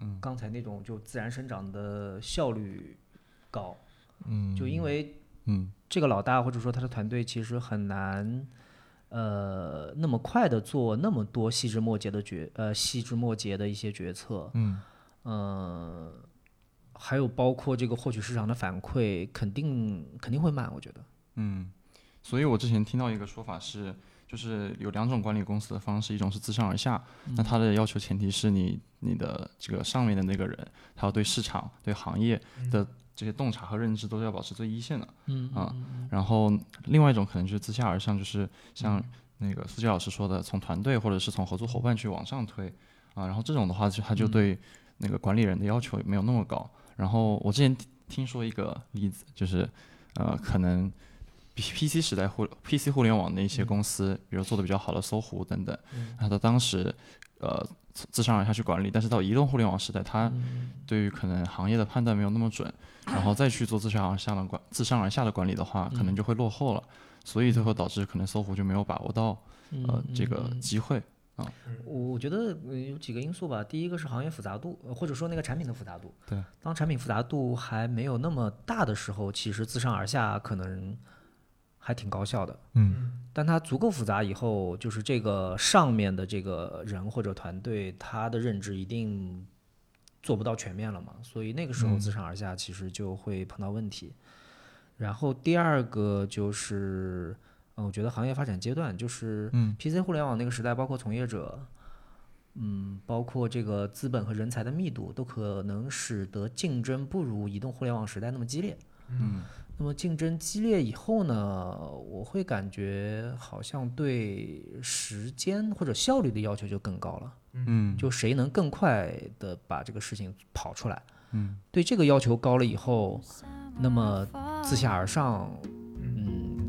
嗯。刚才那种就自然生长的效率高。嗯。就因为嗯。这个老大或者说他的团队其实很难，呃，那么快的做那么多细枝末节的决呃细枝末节的一些决策，嗯。呃，还有包括这个获取市场的反馈，肯定肯定会慢，我觉得。嗯，所以我之前听到一个说法是，就是有两种管理公司的方式，一种是自上而下，那它的要求前提是你你的这个上面的那个人，他要对市场、对行业的这些洞察和认知都是要保持最一线的，嗯啊，然后另外一种可能就是自下而上，就是像那个苏杰老师说的，从团队或者是从合作伙伴去往上推，啊，然后这种的话就他就对那个管理人的要求没有那么高。然后我之前听听说一个例子，就是呃，可能 P PC 时代互 PC 互联网的一些公司，比如做的比较好的搜狐等等，它的当时呃自上而下去管理，但是到移动互联网时代，它对于可能行业的判断没有那么准，然后再去做自上而下的管自上而下的管理的话，可能就会落后了，所以最后导致可能搜狐就没有把握到呃这个机会。我我觉得呃有几个因素吧。第一个是行业复杂度，呃或者说那个产品的复杂度。对，当产品复杂度还没有那么大的时候，其实自上而下可能还挺高效的。嗯，但它足够复杂以后，就是这个上面的这个人或者团队，他的认知一定做不到全面了嘛。所以那个时候自上而下其实就会碰到问题。然后第二个就是，嗯，我觉得行业发展阶段就是，嗯，PC 互联网那个时代，包括从业者，嗯，包括这个资本和人才的密度，都可能使得竞争不如移动互联网时代那么激烈。嗯，那么竞争激烈以后呢，我会感觉好像对时间或者效率的要求就更高了。嗯，就谁能更快的把这个事情跑出来。嗯，对这个要求高了以后，那么自下而上，嗯，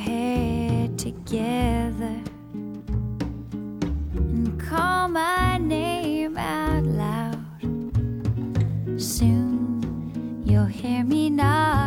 Head together and call my name out loud. Soon you'll hear me knocking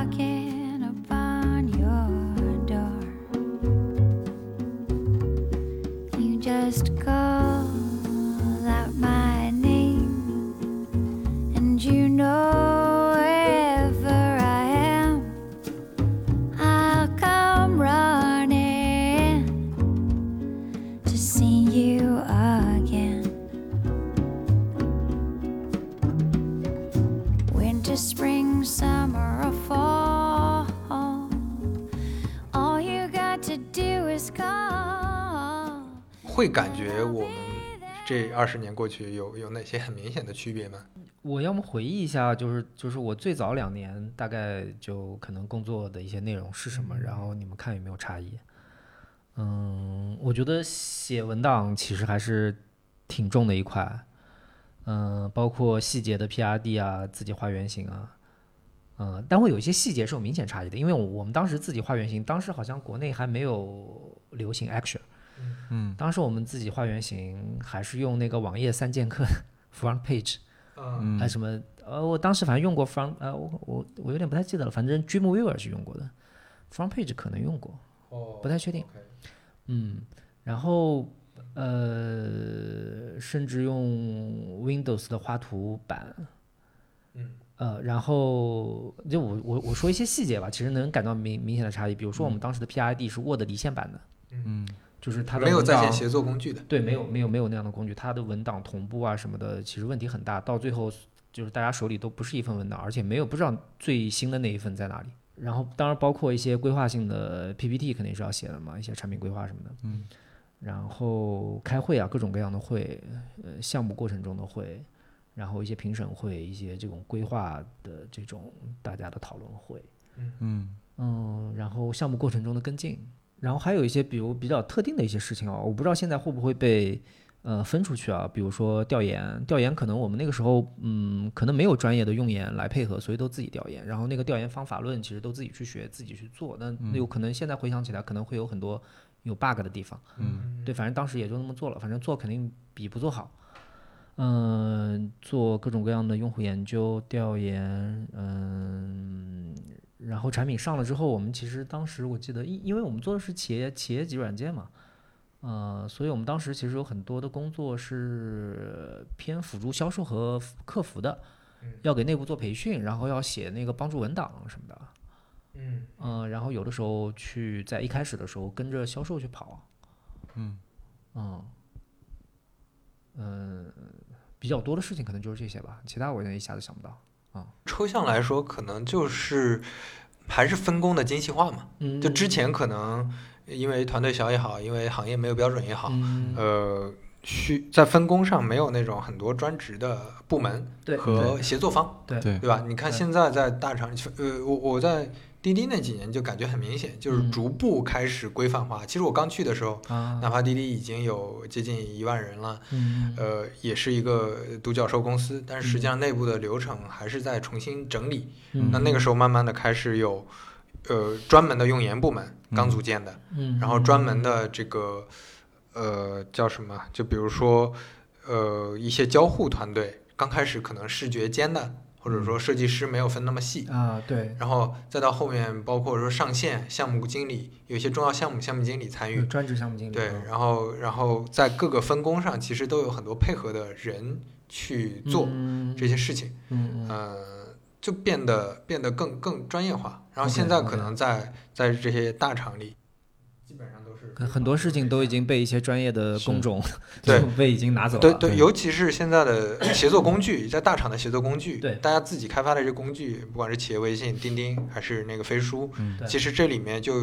二十年过去有有哪些很明显的区别吗？我要么回忆一下，就是就是我最早两年大概就可能工作的一些内容是什么，然后你们看有没有差异。嗯，我觉得写文档其实还是挺重的一块，嗯，包括细节的 PRD 啊，自己画原型啊，嗯，但会有一些细节是有明显差异的，因为我我们当时自己画原型，当时好像国内还没有流行 Action，嗯，当时我们自己画原型还是用那个网页三剑客 front page。嗯还什么呃，我当时反正用过 front 呃，我我我有点不太记得了，反正 Dreamweaver 是用过的，front page 可能用过，哦不太确定。嗯，然后呃，甚至用 Windows 的画图版，嗯，呃，然后就我我我说一些细节吧，其实能感到明明显的差异。比如说我们当时的 PID 是 Word 离线版的，嗯，就是它的没有文档在线协作工具的。对，没有没有没有那样的工具，它的文档同步啊什么的，其实问题很大，到最后就是大家手里都不是一份文档，而且没有不知道最新的那一份在哪里。然后当然包括一些规划性的 PPT 肯定是要写的嘛，一些产品规划什么的。嗯。然后开会啊，各种各样的会，呃，项目过程中的会，然后一些评审会，一些这种规划的这种大家的讨论会。嗯嗯，然后项目过程中的跟进，然后还有一些比如比较特定的一些事情啊，我不知道现在会不会被呃分出去啊，比如说调研，调研可能我们那个时候嗯可能没有专业的用研来配合，所以都自己调研，然后那个调研方法论其实都自己去学，自己去做，那有可能现在回想起来可能会有很多有 bug 的地方，嗯对，反正当时也就那么做了，反正做肯定比不做好。嗯、做各种各样的用户研究、调研，嗯，然后产品上了之后，我们其实当时我记得，因因为我们做的是企业企业级软件嘛，呃，所以我们当时其实有很多的工作是偏辅助销售和客服的，要给内部做培训，然后要写那个帮助文档什么的。嗯嗯，然后有的时候去在一开始的时候跟着销售去跑，嗯嗯，嗯，比较多的事情可能就是这些吧，其他我也一下子想不到啊。抽象来说，可能就是还是分工的精细化嘛。嗯，就之前可能因为团队小也好，因为行业没有标准也好，嗯，呃，需在分工上没有那种很多专职的部门和协作方，对对对吧？你看现在在大厂，呃，我我在滴滴那几年就感觉很明显，就是嗯。逐步开始规范化。其实我刚去的时候，啊，哪怕滴滴已经有接近一万人了，嗯，呃，也是一个独角兽公司，但是实际嗯。上内部的流程还是在重新整理。嗯。那那个时候慢慢的开始有，呃，专门的用研部门刚组建的，嗯，然后专门的这个，呃，叫什么？就比如说，呃，一些交互团队，刚开始可能视觉间的，或者说设计师没有分那么细，啊，对，然后再到后面，包括说上线项目经理，有一些重要项目项目经理参与有，专职项目经理，对，嗯然后然后在各个分工上，其实都有很多配合的人去做嗯。这些事情，嗯嗯。呃，就变得变得更更专业化。然后现在可能在在这些大厂里，很很多事情都已经被一些专业的工种对被已经拿走了，对对，对尤其是现在的协作工具，在大厂的协作工具，对大家自己开发的这些工具，不管是企业微信、钉钉还是那个飞书，嗯其实这里面就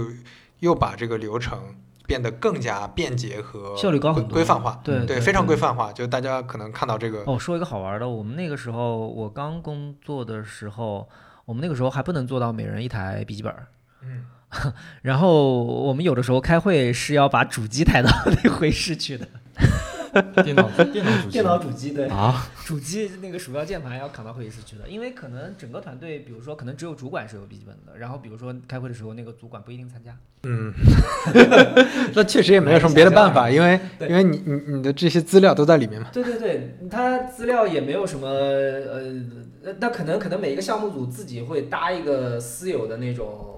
又把这个流程变得更加便捷和效率高很多规范化，对对，非常规范化。就大家可能看到这个，哦，说一个好玩的，我们那个时候我刚工作的时候，我们那个时候还不能做到每人一台笔记本。嗯，然后我们有的时候开会是要把主机抬到 那会议室去的，电脑电脑主机。电脑主机对，啊，主机那个鼠标键盘要扛到会议室去的，因为可能整个团队，比如说可能只有主管是有笔记本的，然后比如说开会的时候那个主管不一定参加，嗯，那确实也没有什么别的办法，因为因为你你你的这些资料都在里面嘛。对对对，他资料也没有什么呃，呃那可能可能每一个项目组自己会搭一个私有的那种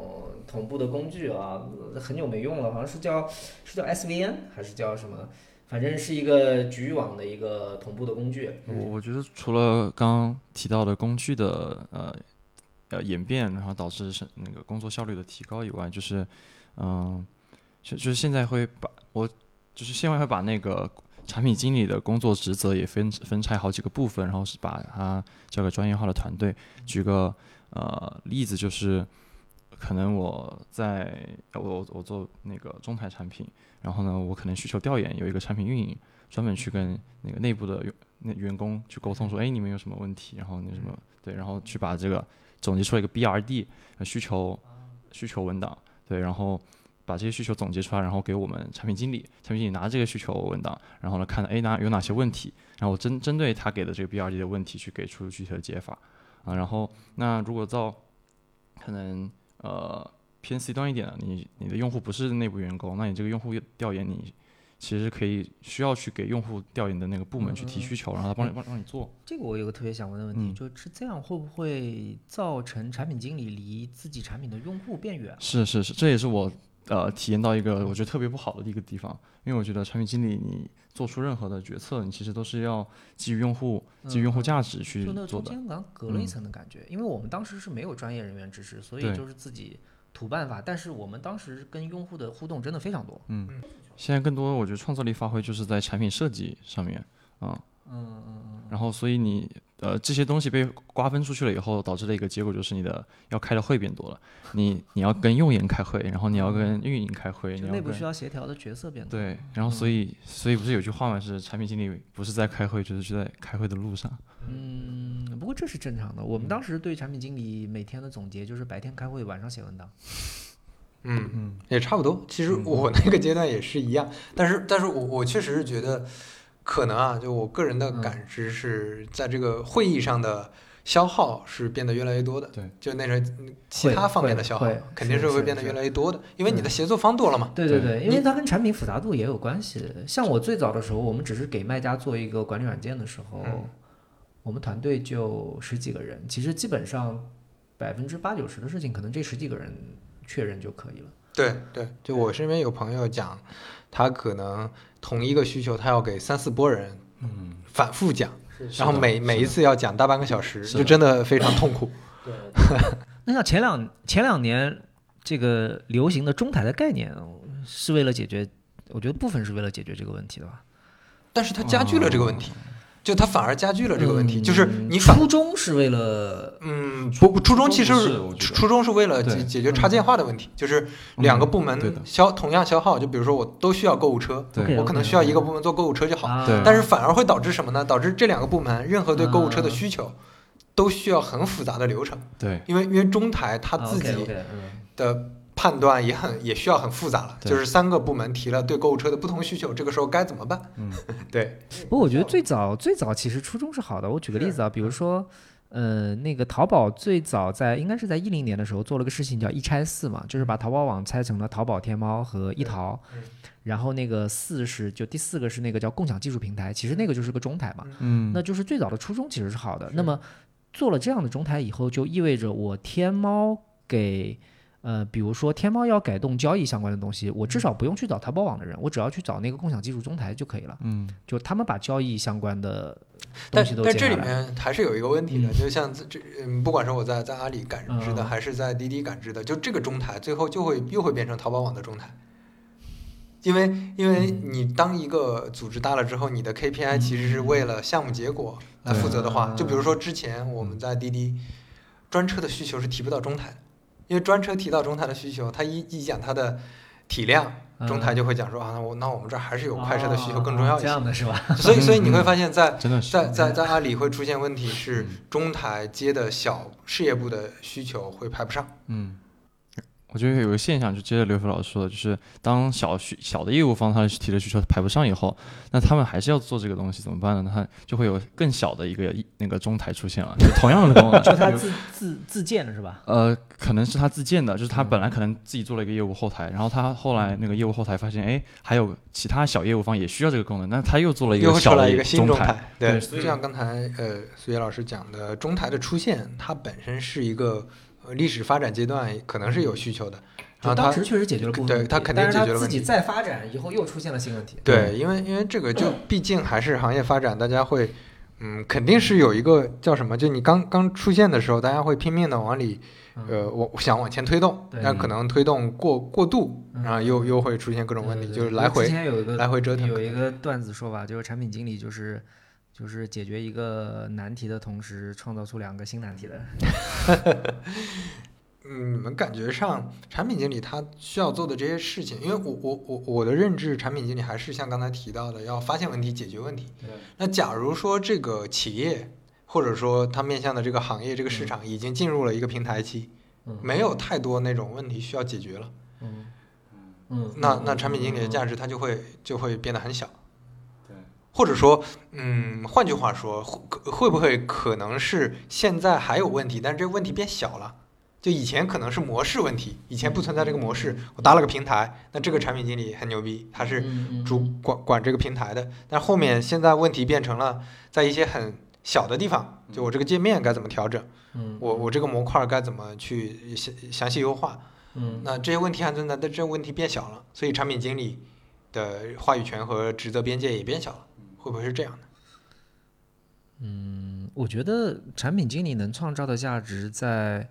同步的工具啊，很久没用了，好像是叫是叫 SVN 还是叫什么，反正是一个局域网的一个同步的工具。我我觉得除了刚刚提到的工具的呃呃演变，然后导致是那个工作效率的提高以外，就是嗯，就就是现在会把我就是现在会把那个产品经理的工作职责也分分拆好几个部分，然后是把它交给专业化的团队。举个呃例子，就是可能我在我我做那个中台产品，然后呢，我可能需求调研有一个产品运营，专门去跟那个内部的员那员工去沟通说，哎，你们有什么问题？然后那什么对，然后去把这个总结出来一个 BRD 呃需求需求文档，对，然后把这些需求总结出来，然后给我们产品经理，产品经理拿这个需求文档，然后呢看哎哪有哪些问题，然后我针针对他给的这个 BRD 的问题去给出具体的解法。啊，然后那如果到可能呃偏 C 端一点的，你你的用户不是内部员工，那你这个用户调研你其实可以需要去给用户调研的那个部门去提需求，然后他帮你帮帮你做。这个我有个特别想问的问题，嗯就是这样会不会造成产品经理离自己产品的用户变远？是是是，这也是我呃体验到一个我觉得特别不好的一个地方，因为我觉得产品经理你做出任何的决策，你其实都是要基于用户基于用户价值去就那做的。中间好像隔了一嗯层的感觉，因为我们当时是没有专业人员支持，所以就是自己土办法。但是我们当时跟用户的互动真的非常多。嗯，现在更多我觉得创造力发挥就是在产品设计上面啊。嗯嗯嗯。然后，所以你呃这些东西被瓜分出去了以后，导致的一个结果就是你的要开的会变多了。你你要跟用研开会，然后你要跟运营开会，内部需要协调的角色变多。对，然后所以所以不是有句话嘛？是产品经理不是在开会，就是就在开会的路上。嗯，不过这是正常的。我们当时对产品经理每天的总结就是白天开会，晚上写文档。嗯，嗯也差不多。其实我那个阶段也是一样，但是但是我我确实是觉得，可能啊，就我个人的嗯感知是在这个会议上的消耗是变得越来越多的。对，就那种嗯其他方面的消耗肯定是是会变得越来越多的，因为你的协作方多了嘛。对对对对，因为它跟产品复杂度也有关系。像我最早的时候，我们只是给卖家做一个管理软件的时候，嗯我们团队就十几个人，其实基本上百分之八九十的事情，可能这十几个人确认就可以了。对对，就我身边有朋友讲，他可能同一个需求，他要给三四波人嗯，反复讲，是然后每每一次要讲大半个小时，就真的非常痛苦。对 那像前两前两年这个流行的中台的概念，是为了解决，我觉得部分是为了解决这个问题的吧。但是它加剧了这个问题，哦就它反而加剧了这个问题，嗯就是你反初衷是为了嗯，不，初衷其实初衷是初衷是为了解解决插件化的问题，就是两个部门消同样消耗，就比如说我都需要购物车，对我可能需要一个部门做购物车就好，但是反而会导致什么呢？导致这两个部门任何对购物车的啊。需求都需要很复杂的流程，对，因为因为中台它啊自己的判断也很也需要很复杂了，就是三个部门提了对购物车的不同需求，这个时候该怎么办？嗯，对，不过我觉得最早最早其实初衷是好的。我举个例子啊，比如说，呃，那个淘宝最早在应该是在一零年的时候做了个事情叫一拆四嘛，就是把淘宝网拆成了淘宝、天猫和一淘嗯，然后那个四是就第四个是那个叫共享技术平台，其实那个就是个中台嘛。嗯，那就是最早的初衷其实是好的。那么做了这样的中台以后，就意味着我天猫给呃，比如说天猫要改动交易相关的东西，我至少不用去找淘宝网的人，我只要去找那个共享技术中台就可以了。嗯，就他们把交易相关的但东西都但这里。面还是有一个问题的，嗯就像这这嗯，不管是我在在阿里感知的，嗯还是在滴滴感知的，就这个中台最后就会又会变成淘宝网的中台。因为因为嗯你当一个组织大了之后，你的 KPI 其实是为了项目结果来负责的话，就比如说之前我们在滴滴，专车的需求是提不到中台的，因为专车提到中台的需求，他一一讲他的体量，中台就会讲说啊，那我那我们这儿还是有快车的需求更重要一些。哦这样的是吧？所以所以你会发现在在在在阿里会出现问题是嗯中台接的小事业部的需求会排不上。嗯，我觉得有个现象，就接着刘飞老师说的，就是当小需小的业务方他提的需求排不上以后，那他们还是要做这个东西，怎么办呢？那他就会有更小的一个那个中台出现了，就同样的功能，就他自自自建的是吧？呃，可能是他自建的，就是他本来可能自己做了一个业务后台，然后他后来那个业务后台发现，哎，还有其他小业务方也需要这个功能，那他又做了一个小的来一个新中台，对，就像刚才呃苏杰老师讲的，中台的出现，它本身是一个呃历史发展阶段，可能是有需求的，然后当时确实解决了部分问题，对他肯定是解决了问题自己再发展以后又出现了新问题。对，因为因为这个就毕竟还是行业发展，大家会嗯肯定是有一个叫什么，就你刚刚出现的时候，大家会拼命的往里呃我想往前推动，对但可能推动过过度，嗯然后又又会出现各种问题，就是来回来回折腾有一个段子说法，就是产品经理就是就是解决一个难题的同时，创造出两个新难题的。嗯，你们感觉上产品经理他需要做的这些事情，因为我我我我的认知，产品经理还是像刚才提到的，要发现问题、解决问题。那假如说这个企业或者说他面向的这个行业、这个市场已经进入了一个平台期，嗯没有太多那种问题需要解决了，嗯嗯，那那产品经理的价值它就会就会变得很小。对，或者说，嗯，换句话说，会会不会可能是现在还有问题，但是这个问题变小了？就以前可能是模式问题，以前不存在这个模式，我搭了个平台，那这个产品经理很牛逼，他是嗯主管管这个平台的。但后面现在问题变成了在一些很小的地方，就我这个界面该怎么调整，嗯我我这个模块该怎么去详详细优化，嗯那这些问题还存在，但这个问题变小了，所以产品经理的话语权和职责边界也变小了，会不会是这样的？嗯，我觉得产品经理能创造的价值在，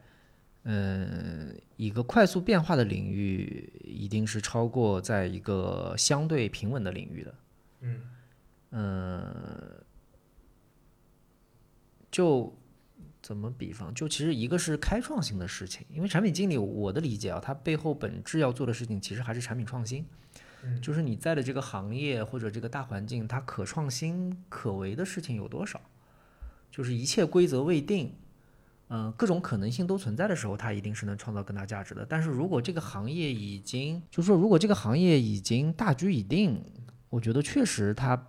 呃，一个快速变化的领域，一定是超过在一个相对平稳的领域的。嗯嗯，就怎么比方？就其实一个是开创性的事情，因为产品经理我的理解啊，他背后本质要做的事情其实还是产品创新。嗯就是你在的这个行业或者这个大环境，它可创新可为的事情有多少？就是一切规则未定，嗯、各种可能性都存在的时候，它一定是能创造更大价值的。但是如果这个行业已经，就是说如果这个行业已经大局已定，我觉得确实它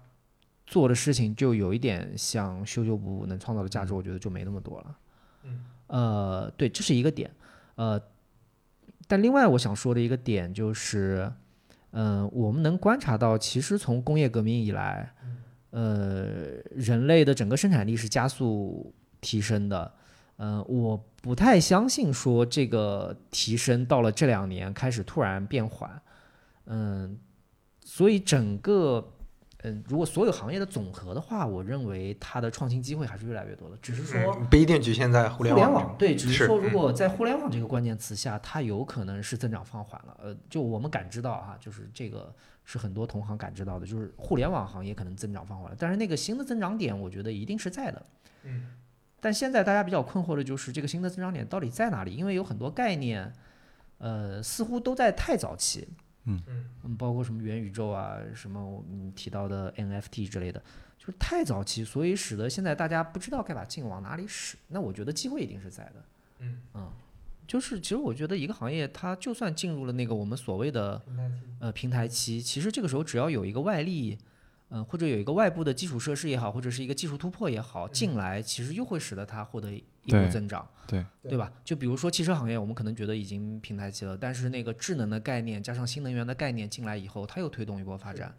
做的事情就有一点像修修补补能创造的价值，我觉得就没那么多了。嗯，呃，对，这是一个点。呃，但另外我想说的一个点就是，嗯、我们能观察到，其实从工业革命以来，呃，人类的整个生产力是加速提升的。嗯、我不太相信说这个提升到了这两年开始突然变缓。嗯，所以整个，嗯，如果所有行业的总和的话，我认为它的创新机会还是越来越多的。只是说，嗯，不一定局限在互互联网互。联网对，只是是说，如嗯果在互联网这个关键词下，它有可能是增长放缓了。呃，就我们感知到啊，就是这个是很多同行感知到的，就是互联网行业可能增长放缓了，但是那个新的增长点，我觉得一定是在的。嗯。但现在大家比较困惑的就是这个新的增长点到底在哪里？因为有很多概念，呃，似乎都在太早期。嗯嗯，包括什么元宇宙啊，什么我们提到的 NFT 之类的，就是太早期，所以使得现在大家不知道该把劲往哪里使。那我觉得机会一定是在的。嗯就是其实我觉得一个行业它就算进入了那个我们所谓的呃平台期，其实这个时候只要有一个外力，嗯、或者有一个外部的基础设施也好，或者是一个技术突破也好进来，其实又会使得它获得一波增长。对对吧？就比如说汽车行业，我们可能觉得已经平台期了，但是那个智能的概念加上新能源的概念进来以后，它又推动一波发展。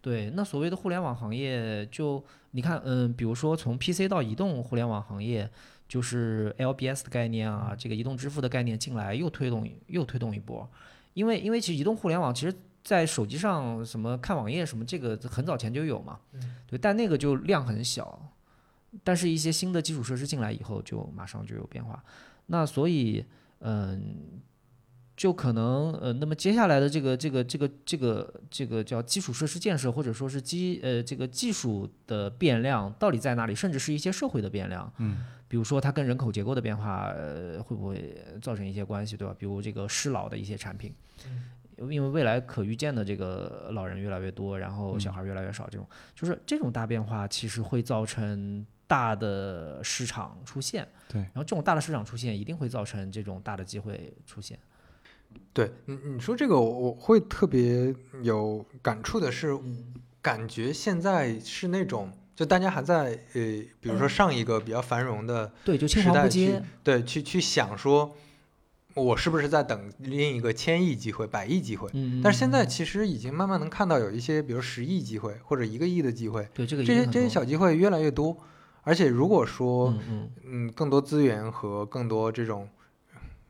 对，那所谓的互联网行业，就你看，嗯，比如说从 PC 到移动互联网行业，就是 LBS 的概念啊，这个移动支付的概念进来，又推动又推动一波。因为因为其实移动互联网其实在手机上什么看网页什么，这个很早前就有嘛，对，但那个就量很小。但是，一些新的基础设施进来以后，就马上就有变化。那所以，嗯，就可能呃，那么接下来的这个这个这个这个这个叫基础设施建设，或者说是基呃这个技术的变量到底在哪里，甚至是一些社会的变量，嗯，比如说它跟人口结构的变化，呃，会不会造成一些关系，对吧？比如这个适老的一些产品，因为未来可预见的这个老人越来越多，然后小孩越来越少，这种就是这种大变化，其实会造成大的市场出现。对然后这种大的市场出现，一定会造成这种大的机会出现。对，你你说这个我我会特别有感触的是，嗯感觉现在是那种就大家还在呃，比如说上一个比较繁荣的对，就青黄时代去不接。对去去想说，我是不是在等另一个千亿机会、百亿机会？嗯，但是现嗯在其实已经慢慢能看到有一些，比如十亿机会或者一个亿的机会，对这个这些这些小机会越来越多。而且如果说嗯嗯。嗯，更多资源和更多这种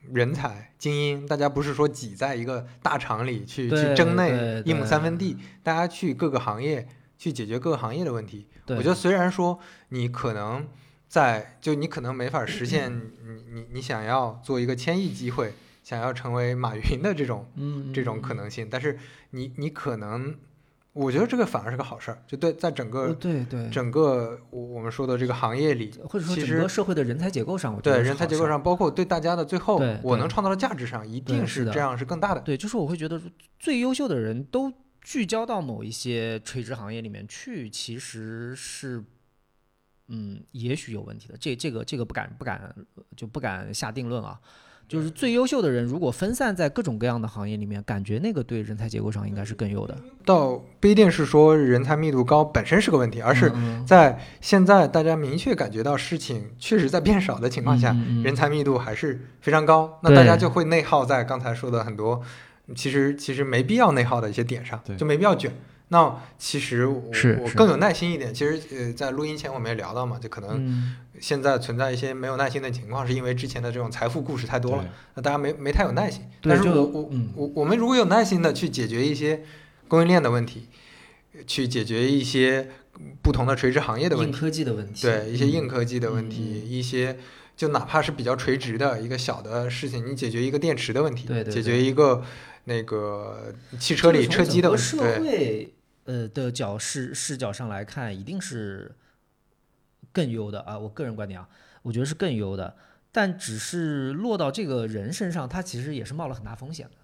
人才精英，大家不是说挤在一个大厂里去去争那一亩三分地，大家去各个行业去解决各个行业的问题。我觉得虽然说你可能在就你可能没法实现你你你想要做一个千亿机会，想要成为马云的这种嗯这种可能性，但是你你可能，我觉得这个反而是个好事儿，就对在整呃个对对，整个我我们说的这个行业里，或者说整个社会的人才结构上，我觉对人才结构上，包括对大家的最后我能创造的价值上，一定是这样是更大的。对，就是我会觉得最优秀的人都聚焦到某一些垂直行业里面去，其实是，嗯，也许有问题的。这这个这个不敢不敢就不敢下定论啊。就是最优秀的人，如果分散在各种各样的行业里面，感觉那个对人才结构上应该是更优的。倒不一定是说人才密度高本身是个问题，而是嗯在现在大家明确感觉到事情确实在变少的情况下，人才密度还是非常高，那大家就会内耗在刚才说的很多其实其实没必要内耗的一些点上，就没必要卷。那其实我我更有耐心一点。其实呃，在录音前我们也聊到嘛，就可能嗯。现在存在一些没有耐心的情况，是因为之前的这种财富故事太多了，那大家没没太有耐心。但是我我嗯。我我们如果有耐心的去解决一些供应链的问题，去解决一些不同的垂直行业的问题，硬科技的问题，对一些硬嗯。科技的问题，嗯。一些就哪怕是比较垂直的一个小的事情，你解决一个电池的问题，对对解决一个那个汽车里车机的问题，社对。会呃的角视视角上来看，一定是更优的啊。我个人观点啊，我觉得是更优的。但只是落到这个人身上，他其实也是冒了很大风险的。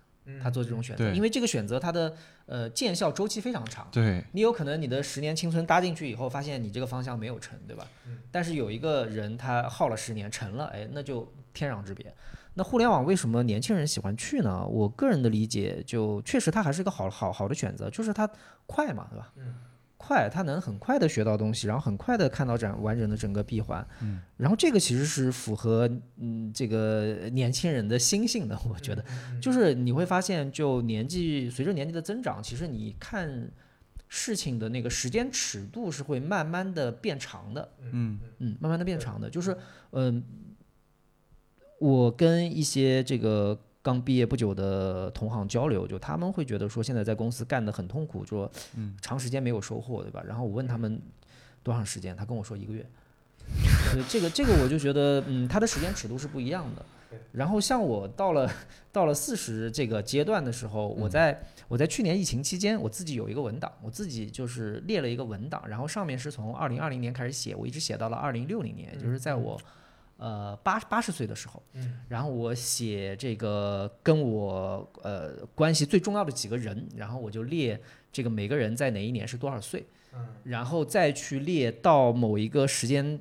他做这种选择，对因为这个选择它的呃见效周期非常长。对你有可能你的十年青春搭进去以后，发现你这个方向没有成，对吧？但是有一个人他耗了十年成了，哎，那就天壤之别。那互联网为什么年轻人喜欢去呢？我个人的理解就确实它还是一个好好好的选择，就是它快嘛，对吧？嗯快，它能很快的学到东西，然后很快的看到整完整的整个闭环。嗯，然后这个其实是符合嗯这个年轻人的心性的，我觉得，就是你会发现，就年纪随着年纪的增长，其实你看事情的那个时间尺度是会慢慢的变长的。嗯嗯，慢慢的变长的，就是嗯、我跟一些这个刚毕业不久的同行交流，就他们会觉得说现在在公司干得很痛苦，说长时间没有收获，对吧？然后我问他们多长时间，他跟我说一个月。这个这个我就觉得，嗯，他的时间尺度是不一样的。然后像我到了到了四十这个阶段的时候，我在我在去年疫情期间，我自己有一个文档，我自己就是列了一个文档，然后上面是从二零二零年开始写，我一直写到了二零六零年，就是在我呃八八十岁的时候，然后我写这个跟我呃关系最重要的几个人，然后我就列这个每个人在哪一年是多少岁，然后再去列到某一个时间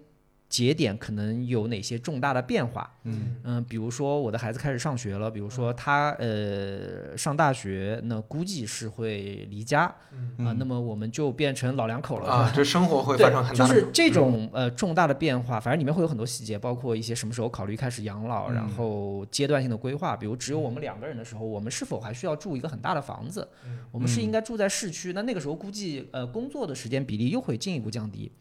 节点可能有哪些重大的变化。嗯比如说我的孩子开始上学了，比如说他呃上大学，那估计是会离家啊、嗯那么我们就变成老两口了。啊，这生活会对发生很大的就是这种呃重大的变化，反正里面会有很多细节，包括一些什么时候考虑开始养老，然后阶段性的规划，比如只有我们两个人的时候，我们是否还需要住一个很大的房子？我们是应该住在市区，那那个时候估计呃工作的时间比例又会进一步降低。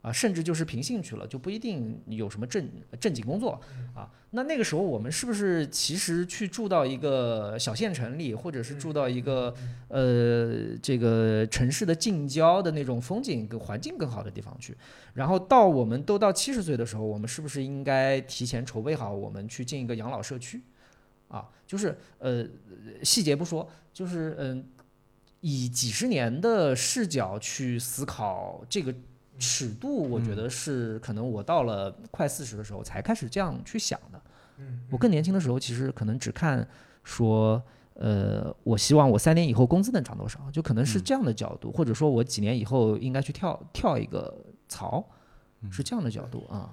啊，甚至就是凭兴趣了，就不一定有什么正正经工作啊。那那个时候我们是不是其实去住到一个小县城里，或者是住到一个呃这个城市的近郊的那种风景跟环境更好的地方去？然后到我们都到七十岁的时候，我们是不是应该提前筹备好，我们去进一个养老社区？啊，就是呃细节不说，就是嗯、以几十年的视角去思考这个尺度，我觉得是可能我到了快四十的时候才开始这样去想的。我更年轻的时候，其实可能只看说，呃，我希望我三年以后工资能涨多少，就可能是这样的角度，或者说我几年以后应该去跳跳一个槽，是这样的角度啊。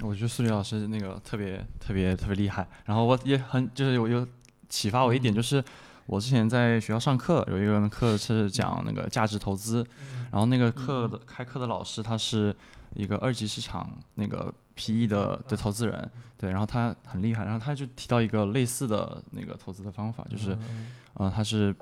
我觉得苏黎老师那个特别特别特别厉害，然后我也很就是有有启发我一点，就是我之前在学校上课，有一个课是讲那个价值投资，然后那个课的开课的老师他是一个二级市场那个 PE 的的投资人，对，然后他很厉害，然后他就提到一个类似的那个投资的方法，就是，呃，他是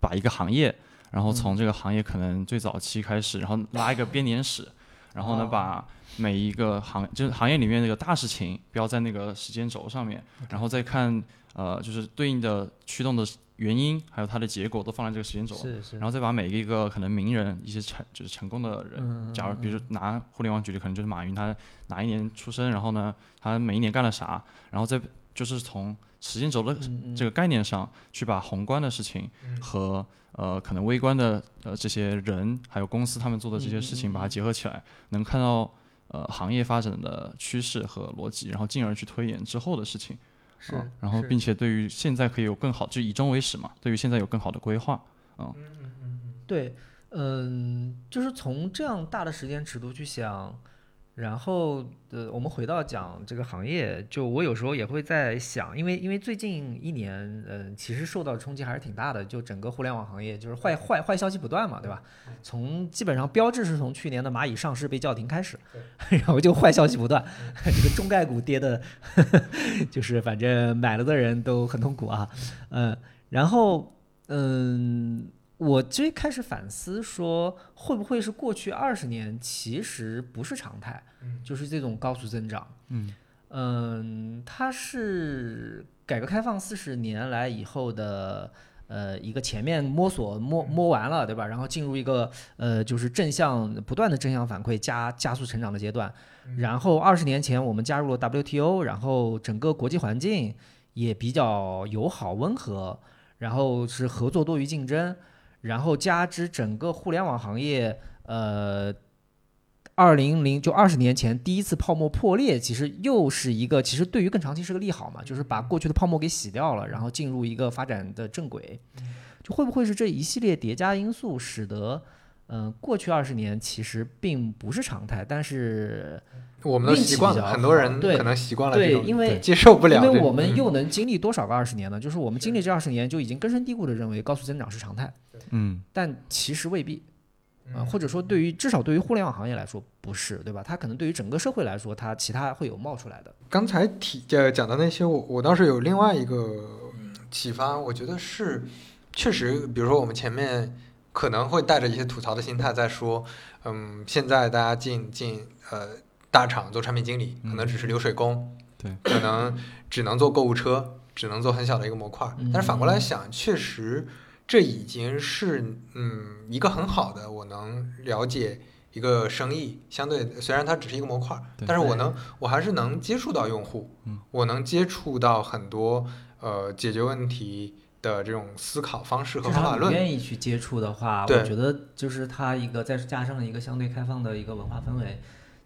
把一个行业，然后从这个行业可能最早期开始，然后拉一个编年史，然后呢把每一个行就是行业里面那个大事情标在那个时间轴上面，然后再看呃就是对应的驱动的原因，还有它的结果都放在这个时间轴，是是。然后再把每一个可能名人一些成就是成功的人，假如比如说拿互联网举例，可能就是马云他哪一年出生，然后呢他每一年干了啥，然后再就是从时间轴的这个概念上去把宏观的事情和呃可能微观的呃这些人还有公司他们做的这些事情把它结合起来，能看到呃行业发展的趋势和逻辑，然后进而去推演之后的事情。是啊，然后并且对于现在可以有更好，就以终为始嘛，对于现在有更好的规划。嗯对，嗯，就是从这样大的时间尺度去想，然后呃，我们回到讲这个行业，就我有时候也会在想，因为因为最近一年，嗯、其实受到冲击还是挺大的，就整个互联网行业就是坏坏坏消息不断嘛，对吧？从基本上标志是从去年的蚂蚁上市被叫停开始，然后就坏消息不断，这个中概股跌的，就是反正买了的人都很痛苦啊，嗯，然后嗯。我最开始反思说，会不会是过去二十年其实不是常态，就是这种高速增长。嗯嗯，它是改革开放四十年来以后的呃一个前面摸索摸摸完了，对吧？然后进入一个呃就是正向不断的正向反馈加加速成长的阶段。然后二十年前我们加入了 WTO，然后整个国际环境也比较友好温和，然后是合作多于竞争。然后加之整个互联网行业，呃，二零零就二十年前第一次泡沫破裂，其实又是一个其实对于更长期是个利好嘛，就是把过去的泡沫给洗掉了，然后进入一个发展的正轨。就会不会是这一系列叠加因素，使得嗯、呃过去二十年其实并不是常态，但是我们都习惯很多人可能习惯了这对，种，因为接受不了。因为我们嗯又能经历多少个二十年呢？就是我们经历这二十年就已经根深蒂固的认为高速增长是常态。嗯但其实未必，啊、或者说对于至少对于互联网行业来说不是，对吧？它可能对于整个社会来说，它其他会有冒出来的。刚才提呃讲的那些，我我倒是有另外一个启发，我觉得是确实，比如说我们前面可能会带着一些吐槽的心态在说，嗯，现在大家进进呃大厂做产品经理，可能只是流水工，对，可能只能做购物车，只能做很小的一个模块。但是反过来想，确实这已经是嗯一个很好的，我能了解。一个生意相对虽然它只是一个模块但是我能我还是能接触到用户，嗯我能接触到很多呃解决问题的这种思考方式和方法论。愿意去接触的话，我觉得就是它一个再加上一个相对开放的一个文化氛围，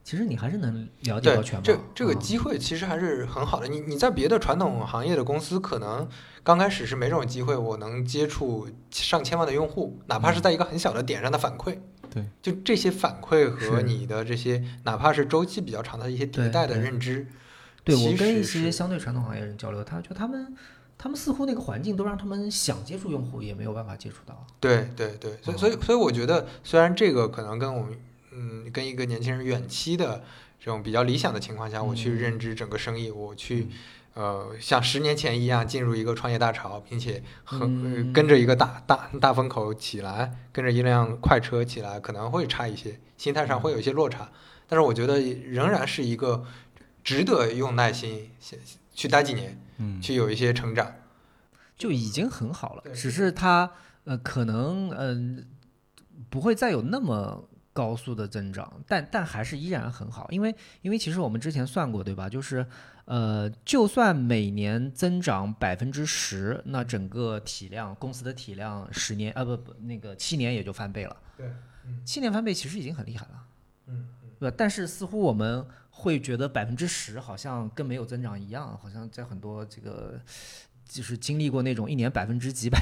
其实你还是能了解到全貌。这这个嗯机会其实还是很好的。你你在别的传统行业的公司，可能刚开始是没这种机会，我能接触上千万的用户，哪怕是在一个很小的点上的反馈。对，就这些反馈和你的这些，哪怕是周期比较长的一些迭代的认知，对其我跟一些相对传统行业人交流，他就他们他们似乎那个环境都让他们想接触用户，也没有办法接触到。对对对，所以所以所以我觉得，虽然这个可能跟我们嗯跟一个年轻人远期的这种比较理想的情况下，我去嗯。认知整个生意，我去呃像十年前一样进入一个创业大潮，并且和、呃嗯。跟着一个大大大风口起来，跟着一辆快车起来，可能会差一些，心态上会有一些落差，但是我觉得仍然是一个值得用耐心去去待几年，嗯，去有一些成长。就已经很好了，只是它呃可能嗯、不会再有那么高速的增长，但但还是依然很好，因为因为其实我们之前算过对吧？就是呃就算每年增长百分之十，那整个体量公司的体量十年啊不不那个七年也就翻倍了，对，嗯七年翻倍其实已经很厉害了。嗯对吧？但是似乎我们会觉得百分之十好像跟没有增长一样，好像在很多这个就是经历过那种一年百分之几百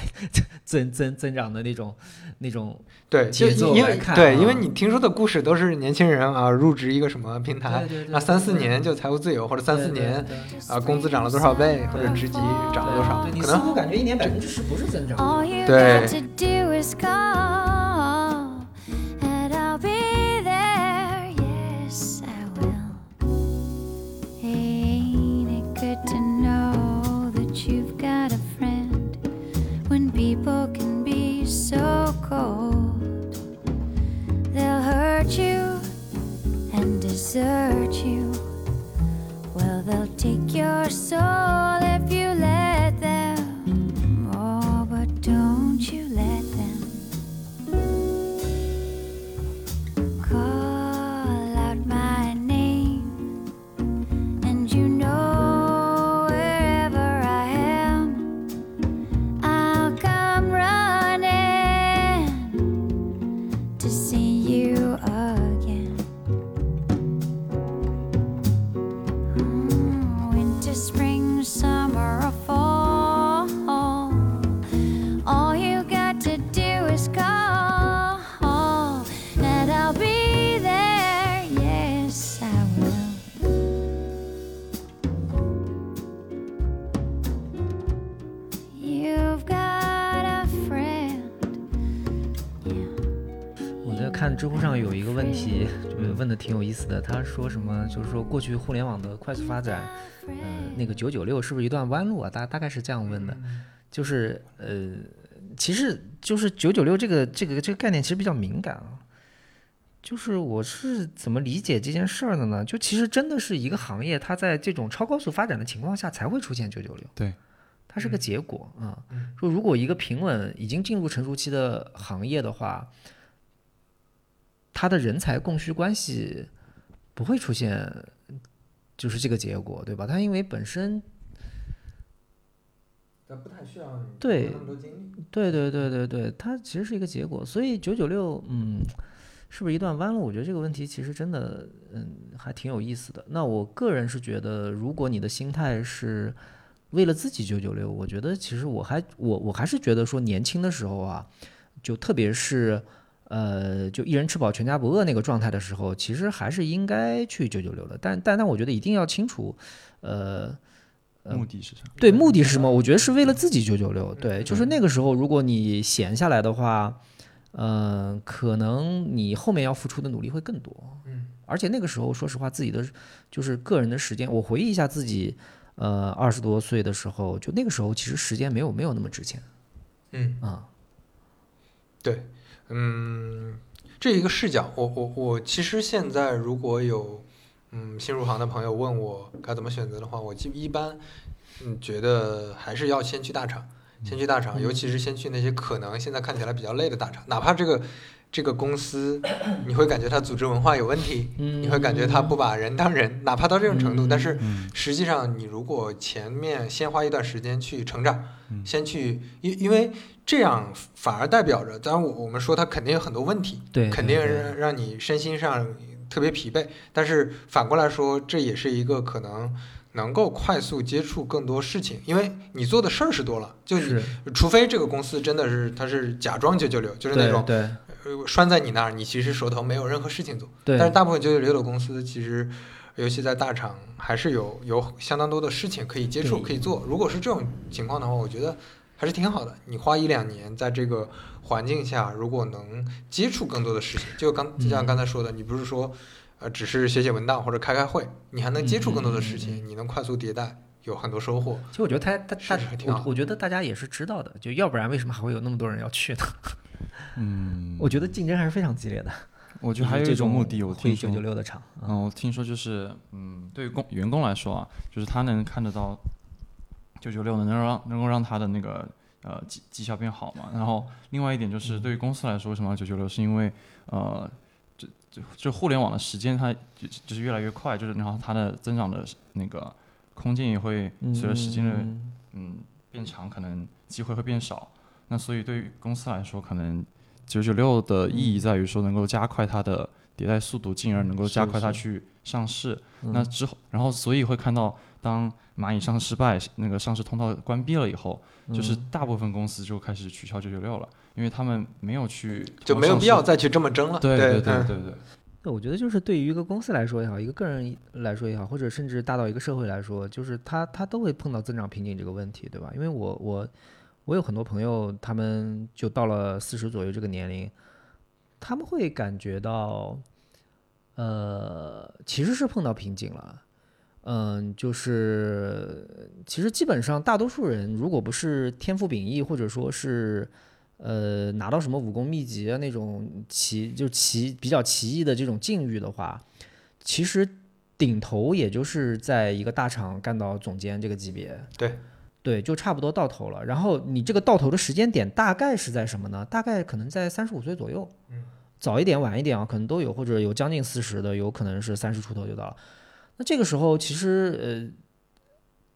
增增增长的那种那种，对，节奏对，因为啊你听说的故事都是年轻人啊入职一个什么平台，对对对那三四年就财务自由，或者三四年啊工资涨了多少倍，或者职级涨了多少对，你可能似乎感觉一年百分之十不是增长。You cold? They'll hurt you and desert you. Well, they'll take your soul if you let 知乎上有一个问题，就是问的挺有意思的。他说什么？就是说过去互联网的快速发展，呃，那个九九六是不是一段弯路啊？大大概是这样问的。就是呃，其实就是九九六这个这个这个概念其实比较敏感啊。就是我是怎么理解这件事儿的呢？就其实真的是一个行业，它在这种超高速发展的情况下才会出现九九六。对，它是个结果啊。嗯说如果一个平稳已经进入成熟期的行业的话，它的人才供需关系不会出现就是这个结果，对吧？它因为本身但不太需要。对对对对对，它其实是一个结果，所以九九六，嗯，是不是一段弯路？我觉得这个问题其实真的，嗯，还挺有意思的。那我个人是觉得，如果你的心态是为了自己九九六，我觉得其实我还我我还是觉得说年轻的时候啊，就特别是呃，就一人吃饱全家不饿那个状态的时候，其实还是应该去九九六的。但但但我觉得一定要清楚，呃。目的是啥？对，目的是什么？我觉得是为了自己九九六。对，就是那个时候，如果你闲下来的话，呃，可能你后面要付出的努力会更多。嗯，而且那个时候，说实话，自己的就是个人的时间，我回忆一下自己，呃，二十多岁的时候，就那个时候其实时间没有没有那么值钱嗯，啊。对，嗯，这一个视角，我我我其实现在如果有嗯新入行的朋友问我该怎么选择的话，我基一般嗯觉得还是要先去大厂，先去大厂，尤其是先去那些可能现在看起来比较累的大厂，哪怕这个这个公司 你会感觉它组织文化有问题，你会感觉它不把人当人，哪怕到这种程度，但是嗯。实际上，你如果前面先花一段时间去成长，嗯。先去，因因为这样反而代表着，当然我我们说它肯定有很多问题，对，肯定让让你身心上特别疲惫，但是反过来说，这也是一个可能能够快速接触更多事情，因为你做的事儿是多了，就你是除非这个公司真的是它是假装九九六，就是那种对对。呃拴在你那儿，你其实手头没有任何事情做。对，但是大部分九九六的公司其实，尤其在大厂，还是有有相当多的事情可以接触、可以做。如果是这种情况的话，我觉得还是挺好的。你花一两年在这个环境下，如果能接触更多的事情，就刚就像刚才说的，你不是说呃只是写写文档或者开开会，你还能接触更多的事情，你能快速迭代，有很多收获。其实我觉得他他是是挺好我我觉得大家也是知道的，就要不然为什么还会有那么多人要去呢？嗯，我觉得竞争还是非常激烈的。我觉得还有一种目的，我会听说九九六的厂，啊嗯，我听说就是，嗯，对于工员工来说啊，就是他能看得到九九六能让能够让他的那个呃绩绩效变好嘛。然后另外一点就是，对于公司来说，为什么要九九六？是因为呃，这这就互联网的时间它就就是越来越快，就是然后它的增长的那个空间也会随着时间的嗯嗯变长，可能机会会变少。那所以对于公司来说，可能九九六的意义在于说能够加快它的迭代速度，进而能够加快它去上市。那之后，然后所以会看到，当蚂蚁上市失败，那个上市通道关闭了以后，就是大部分公司就开始取消九九六了，因为他们没有去就没有必要再去这么争了。对对对对，对，我觉得就是对于一个公司来说也好，一个个人来说也好，或者甚至大到一个社会来说，就是他他都会碰到增长瓶颈这个问题，对吧？因为我我我有很多朋友，他们就到了四十左右这个年龄，他们会感觉到，呃，其实是碰到瓶颈了。嗯，就是其实基本上大多数人，如果不是天赋秉异，或者说是呃拿到什么武功秘籍啊那种奇就奇比较奇异的这种境遇的话，其实顶头也就是在一个大厂干到总监这个级别。对，对，就差不多到头了。然后你这个到头的时间点大概是在什么呢？大概可能在三十五岁左右。嗯，早一点晚一点啊，可能都有，或者有将近四十的，有可能是三十出头就到了。那这个时候其实呃，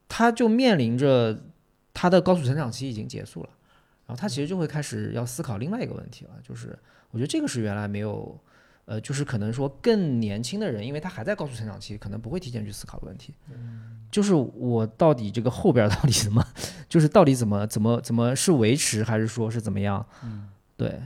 他就面临着他的高速成长期已经结束了，然后他其实就会开始要思考另外一个问题了，就是我觉得这个是原来没有，呃，就是可能说更年轻的人，因为他还在高速成长期，可能不会提前去思考的问题，就是我到底这个后边到底怎么，就是到底怎么怎么怎么是维持还是说是怎么样？嗯，对，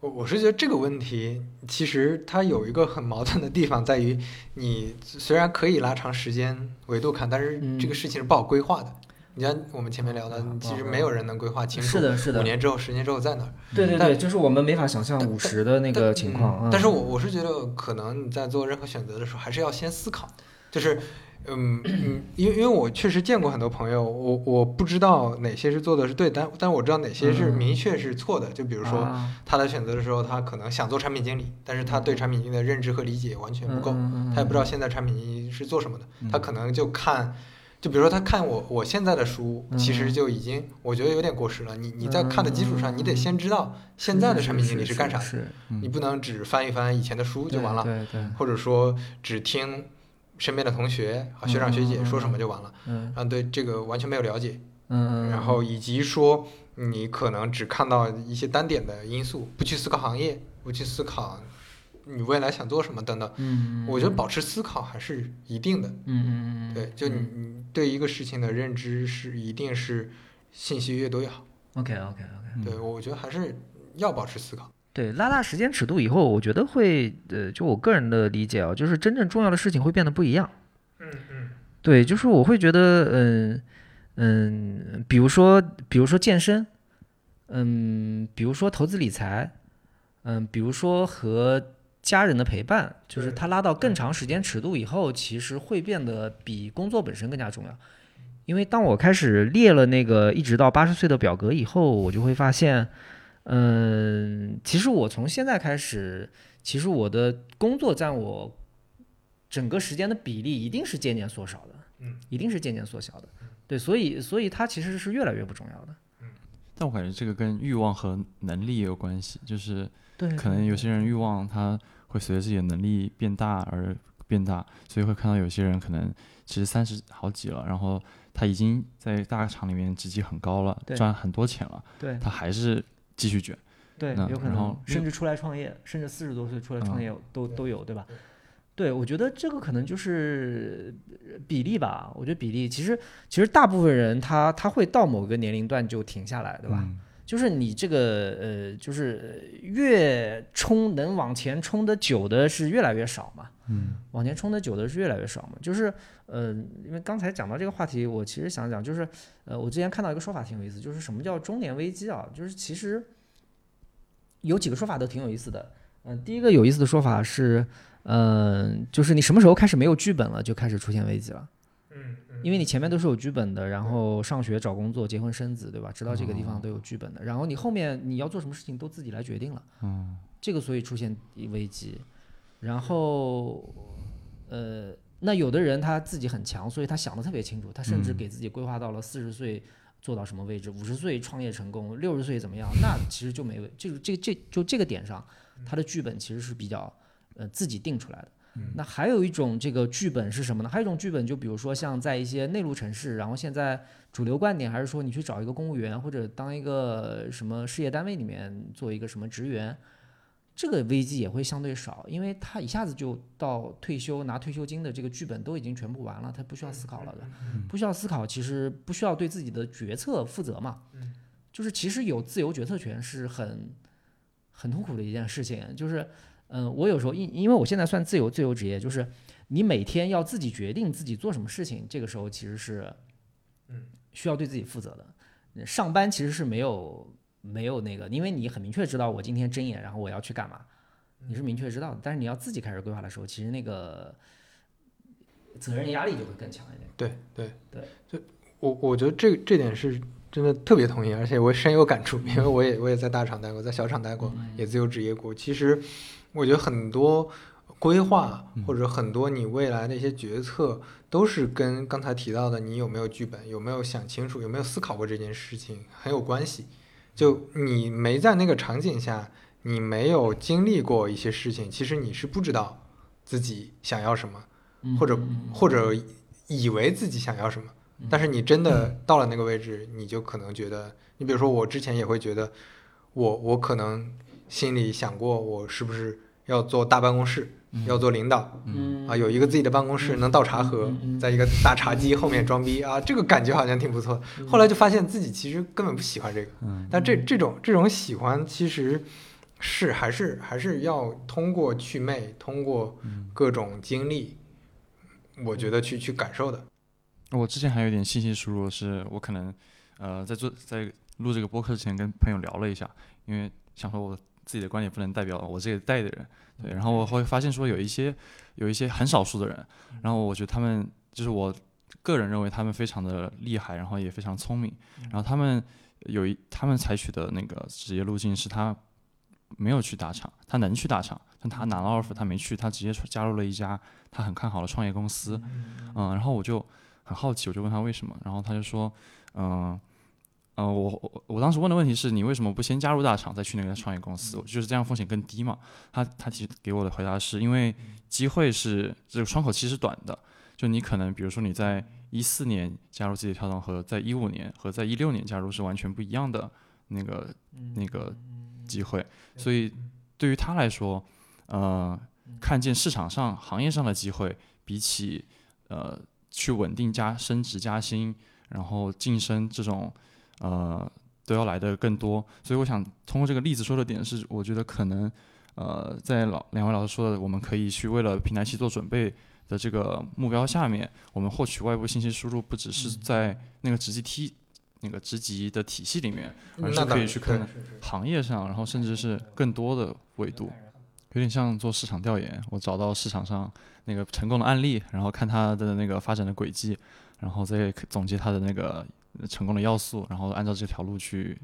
我我是觉得这个问题其实它有一个很矛盾的地方，在于你虽然可以拉长时间维度看，但是这个事情是不好规划的。你像我们前面聊的，嗯其实没有人能规划清楚，是的是的五年之后、十年之后在哪儿。对对对，就是我们没法想象五十的那个情况。嗯但是我我是觉得，可能你在做任何选择的时候，还是要先思考，就是。嗯嗯，因为因为我确实见过很多朋友，我我不知道哪些是做的是对，但但我知道哪些是嗯。明确是错的。就比如说，啊。他在选择的时候，他可能想做产品经理，但是他对产品经理的认知和理解完全不够，嗯他也不知道现在产品经理是做什么的，他可能就看，就比如说他看我我现在的书，其实就已经我觉得有点过时了。你你在看的基础上，你得先知道现在的产品经理是干啥的，是你不能只翻一翻以前的书就完了，对对，或者说只听身边的同学啊学长学姐说什么就完了，嗯然后对这个完全没有了解。嗯嗯，然后以及说你可能只看到一些单点的因素，不去思考行业，不去思考你未来想做什么等等。嗯，我觉得保持思考还是一定的。嗯嗯嗯，对，就你你对一个事情的认知是一定是信息越多越好。OK OK OK，对，我觉得还是要保持思考。对，拉大时间尺度以后，我觉得会呃，就我个人的理解啊，就是真正重要的事情会变得不一样。嗯嗯对，就是我会觉得，嗯嗯，比如说，比如说健身，嗯，比如说投资理财，嗯，比如说和家人的陪伴，就是它拉到更长时间尺度以后，其实会变得比工作本身更加重要。因为当我开始列了那个一直到八十岁的表格以后，我就会发现，嗯，其实我从现在开始，其实我的工作占我整个时间的比例一定是渐渐缩小的，嗯，一定是渐渐缩小的。对，所以所以它其实是越来越不重要的。但我感觉这个跟欲望和能力也有关系，就是对，可能有些人欲望他会随着自己的能力变大而变大，所以会看到有些人可能其实三十好几了，然后他已经在大厂里面职级很高了，赚很多钱了，对他还是继续卷。对，有可能甚至出来创业，甚至四十多岁出来创嗯业都都有，对吧？对，我觉得这个可能就是呃比例吧。我觉得比例，其实其实大部分人他他会到某个年龄段就停下来，对吧？嗯就是你这个呃，就是越冲能往前冲的久的是越来越少嘛。嗯往前冲的久的是越来越少嘛。就是呃，因为刚才讲到这个话题，我其实想讲，就是呃，我之前看到一个说法挺有意思，就是什么叫中年危机啊？就是其实有几个说法都挺有意思的。嗯、第一个有意思的说法是，嗯、就是你什么时候开始没有剧本了，就开始出现危机了。嗯因为你前面都是有剧本的，然后上学、找工作、结婚生子，对吧？直到这个地方都有剧本的，然后你后面你要做什么事情都自己来决定了。嗯这个所以出现危机，然后呃，那有的人他自己很强，所以他想的特别清楚，他甚至嗯给自己规划到了四十岁做到什么位置，五十岁创业成功，六十岁怎么样，那其实就没问，这个这这就这个点上，他的剧本其实是比较呃自己定出来的。那还有一种这个剧本是什么呢？还有一种剧本，就比如说像在一些内陆城市，然后现在主流观点还是说你去找一个公务员或者当一个什么事业单位里面做一个什么职员，这个危机也会相对少，因为他一下子就到退休拿退休金的这个剧本都已经全部完了，他不需要思考了的，不需要思考，其实不需要对自己的决策负责嘛，就是其实有自由决策权是很很痛苦的一件事情，就是嗯，我有时候因因为我现在算自由自由职业，就是你每天要自己决定自己做什么事情，这个时候其实是嗯需要对自己负责的。上班其实是没有没有那个，因为你很明确知道我今天睁眼，然后我要去干嘛，你是明确知道的。但是你要自己开始规划的时候，其实那个责任压力就会更强一点。对对对，就我我觉得这这点是真的特别同意，而且我深有感触，因为我也我也在大厂待过，在小厂待过，也自由职业过。其实我觉得很多规划或者很多你未来的一些决策，都是跟刚才提到的你有没有剧本、有没有想清楚、有没有思考过这件事情很有关系。就你没在那个场景下，你没有经历过一些事情，其实你是不知道自己想要什么，或者或者以为自己想要什么。但是你真的到了那个位置，你就可能觉得，你比如说我之前也会觉得，我我可能心里想过，我是不是要做大办公室，要做领导嗯。啊，有一个自己的办公室，能倒茶喝，在一个大茶几后面装逼啊，这个感觉好像挺不错。后来就发现自己其实根本不喜欢这个，但这这种这种喜欢其实是还是还是要通过祛魅，通过各种经历，我觉得去去感受的。我之前还有一点信息输入，是我可能呃在做在录这个播客之前跟朋友聊了一下，因为想说我自己的观点不能代表我这个代的人，对，然后我会发现说有一些有一些很少数的人，然后我觉得他们就是我个人认为他们非常的厉害，然后也非常聪明，然后他们有一他们采取的那个职业路径是他没有去大厂，他能去大厂，但他拿了 offer 他没去，他直接加入了一家他很看好的创业公司，嗯，然后我就很好奇，我就问他为什么，然后他就说，嗯、呃，我我我当时问的问题是你为什么不先加入大厂再去那个创业公司？就是这样风险更低嘛？他他其实给我的回答是因为机会是这个窗口期是短的，就你可能比如说你在一四年加入字节跳动和在一五年和在一六年加入是完全不一样的那个那个机会，所以对于他来说，呃，看见市场上行业上的机会，比起呃去稳定加升职加薪，然后晋升这种呃都要来的更多。所以我想通过这个例子说的点是，我觉得可能呃在老两位老师说的，我们可以去为了平台期做准备。的这个目标下面，我们获取外部信息输入不只是在那个职级梯那个职级的体系里面，而是可以去看行业上，然后甚至是更多的维度，有点像做市场调研。我找到市场上那个成功的案例，然后看他的那个发展的轨迹，然后再总结他的那个成功的要素，然后按照这条路去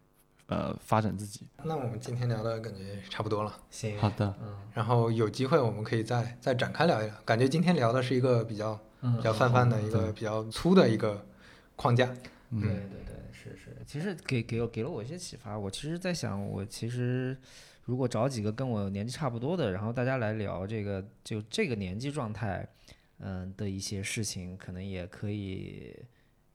呃发展自己。那我们今天聊的感觉差不多了，行好的，嗯然后有机会我们可以再再展开聊一聊。感觉今天聊的是一个比较嗯比较泛泛的一个比较粗的一个框架。嗯对对对，是是，其实给给了给了我一些启发。我其实在想，我其实如果找几个跟我年纪差不多的，然后大家来聊这个就这个年纪状态，嗯的一些事情，可能也可以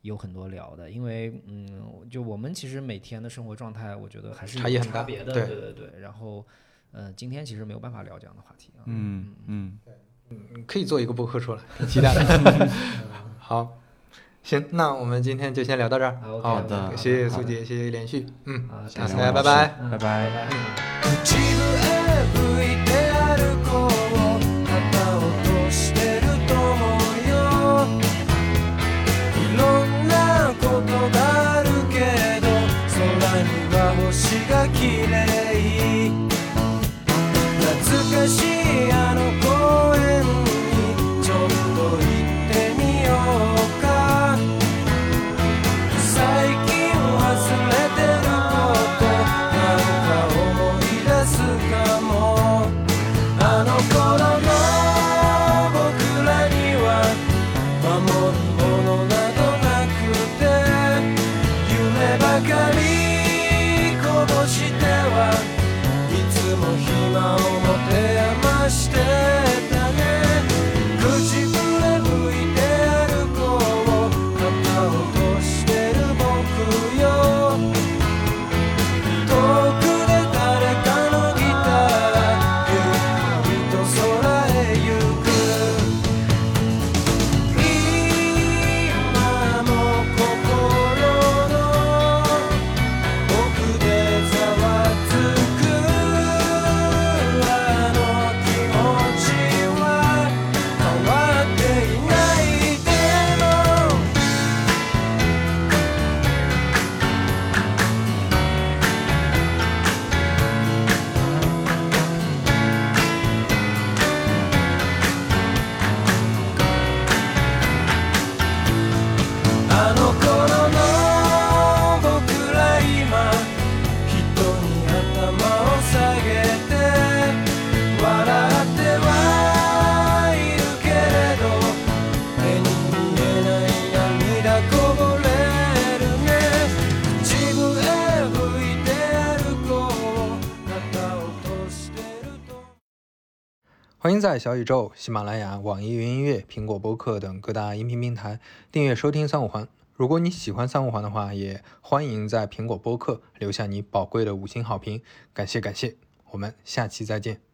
有很多聊的。因为嗯，就我们其实每天的生活状态，我觉得还是有差异很大差别的。对对对对。然后，呃，今天其实没有办法聊这样的话题啊。嗯嗯，嗯，可以做一个播客出来，挺期待的。好，行，那我们今天就先聊到这儿。好的谢谢苏杰，谢谢连续，嗯，好，下次大家拜拜。拜拜。口在小宇宙、喜马拉雅、网易云音乐、苹果播客等各大音频平台订阅收听三五环。如果你喜欢三五环的话，也欢迎在苹果播客留下你宝贵的五星好评，感谢感谢，我们下期再见。